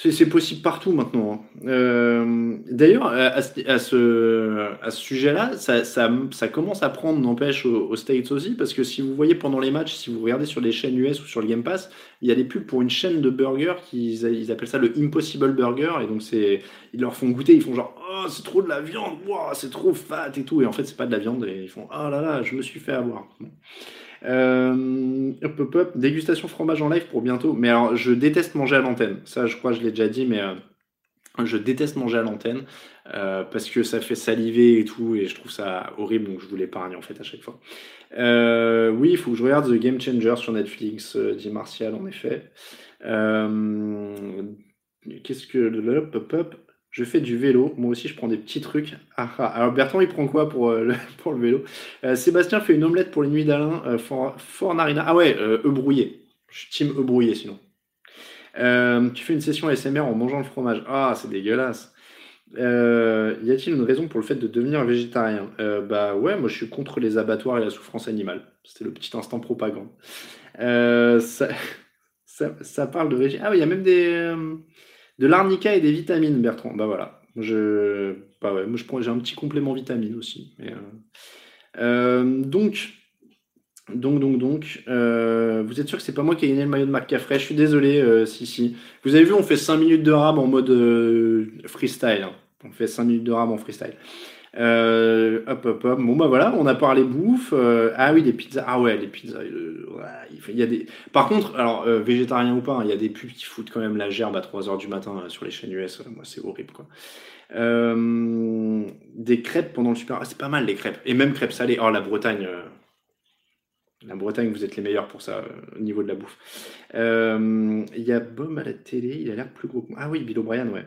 c'est possible partout maintenant. Hein. Euh, d'ailleurs, à, ce, sujet-là, ça, commence à prendre, n'empêche, aux, States aussi, parce que si vous voyez pendant les matchs, si vous regardez sur les chaînes US ou sur le Game Pass, il y a des pubs pour une chaîne de burgers qui ils appellent ça le Impossible Burger, et donc ils leur font goûter, ils font genre oh c'est trop de la viande, c'est trop fat et tout, et en fait c'est pas de la viande, et ils font oh là là, je me suis fait avoir. Euh, hop, dégustation fromage en live pour bientôt. Mais alors, je déteste manger à l'antenne. Ça, je crois, je l'ai déjà dit, mais euh, je déteste manger à l'antenne euh, parce que ça fait saliver et tout, et je trouve ça horrible, donc je vous l'épargne en fait à chaque fois. oui, il faut que je regarde The Game Changer sur Netflix, dit Martial, en effet. Qu'est-ce que. Hop, hop. Je fais du vélo. Moi aussi, je prends des petits trucs. Ah, ah. Alors, Bertrand, il prend quoi pour, euh, le, pour le vélo? Euh, Sébastien fait une omelette pour les nuits d'Alain. Euh, Narina. Ah ouais, euh, brouillé. Je suis team œufs brouillé sinon. tu fais une session ASMR en mangeant le fromage. Ah, c'est dégueulasse. y a-t-il une raison pour le fait de devenir végétarien? Bah ouais, moi je suis contre les abattoirs et la souffrance animale. C'était le petit instant propagande. Ça, parle de végétarien. Ah il y a même des de l'arnica et des vitamines, Bertrand. Bah voilà. Je, bah ouais, moi prends, j'ai un petit complément vitamine aussi. Euh, euh, donc, donc, donc, donc, euh, vous êtes sûr que c'est pas moi qui ai gagné le maillot de Marc Caffrey Je suis désolé, si, si. Vous avez vu, on fait 5 minutes de rame en mode freestyle. Hein. On fait 5 minutes de rame en freestyle. Euh, hop, hop, hop. Bon, bah voilà, on a parlé bouffe. Euh, ah oui, les pizzas. Ah ouais, les pizzas. Euh, il y a des... Par contre, alors, végétarien ou pas, hein, il y a des pubs qui foutent quand même la gerbe à 3h du matin sur les chaînes US. moi, c'est horrible, quoi. des crêpes pendant le super. Ah, c'est pas mal, les crêpes. Et même crêpes salées. Oh, la Bretagne. La Bretagne, vous êtes les meilleurs pour ça, au niveau de la bouffe. Il y a Bom à la télé, il a l'air plus gros. Ah oui, Bill O'Brien, ouais.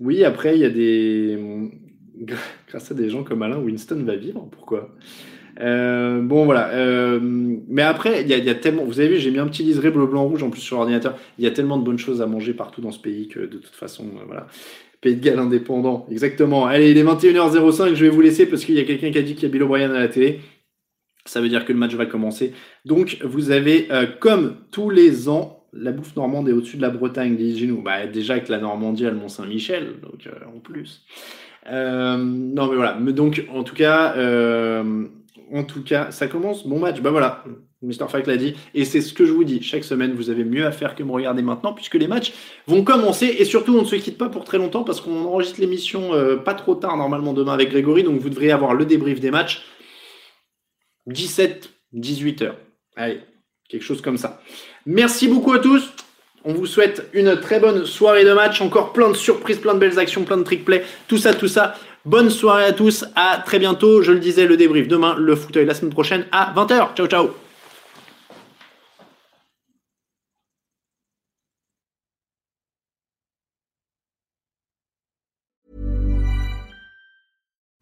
Oui, après, il y a des grâce à des gens comme Alain, Winston va vivre. Pourquoi? Euh, bon voilà, euh, mais après il y, a tellement, vous avez vu, j'ai mis un petit liseré bleu blanc rouge en plus sur l'ordinateur. Il y a tellement de bonnes choses à manger partout dans ce pays que de toute façon, euh, voilà. Pays de Galles indépendant, exactement. Allez, il est 21h05, je vais vous laisser parce qu'il y a quelqu'un qui a dit qu'il y a Bill O'Brien à la télé. Ça veut dire que le match va commencer. Donc vous avez, comme tous les ans, la bouffe normande est au-dessus de la Bretagne, dis-nous. Bah, déjà avec la Normandie, à le Mont-Saint-Michel, donc en plus. Euh, non, mais voilà. Donc, en tout cas, euh, en tout cas, ça commence. Bon match. Bah voilà. Mr. Fact l'a dit. Et c'est ce que je vous dis. Chaque semaine, vous avez mieux à faire que me regarder maintenant, puisque les matchs vont commencer. Et surtout, on ne se quitte pas pour très longtemps, parce qu'on enregistre l'émission euh, pas trop tard, normalement, demain avec Grégory. Donc, vous devriez avoir le débrief des matchs 17, 18 heures. Allez, quelque chose comme ça. Merci beaucoup à tous. On vous souhaite une très bonne soirée de match, encore plein de surprises, plein de belles actions, plein de trick play, tout ça, tout ça. Bonne soirée à tous, à très bientôt. Je le disais, le débrief demain, le fauteuil la semaine prochaine à 20h. Ciao, ciao.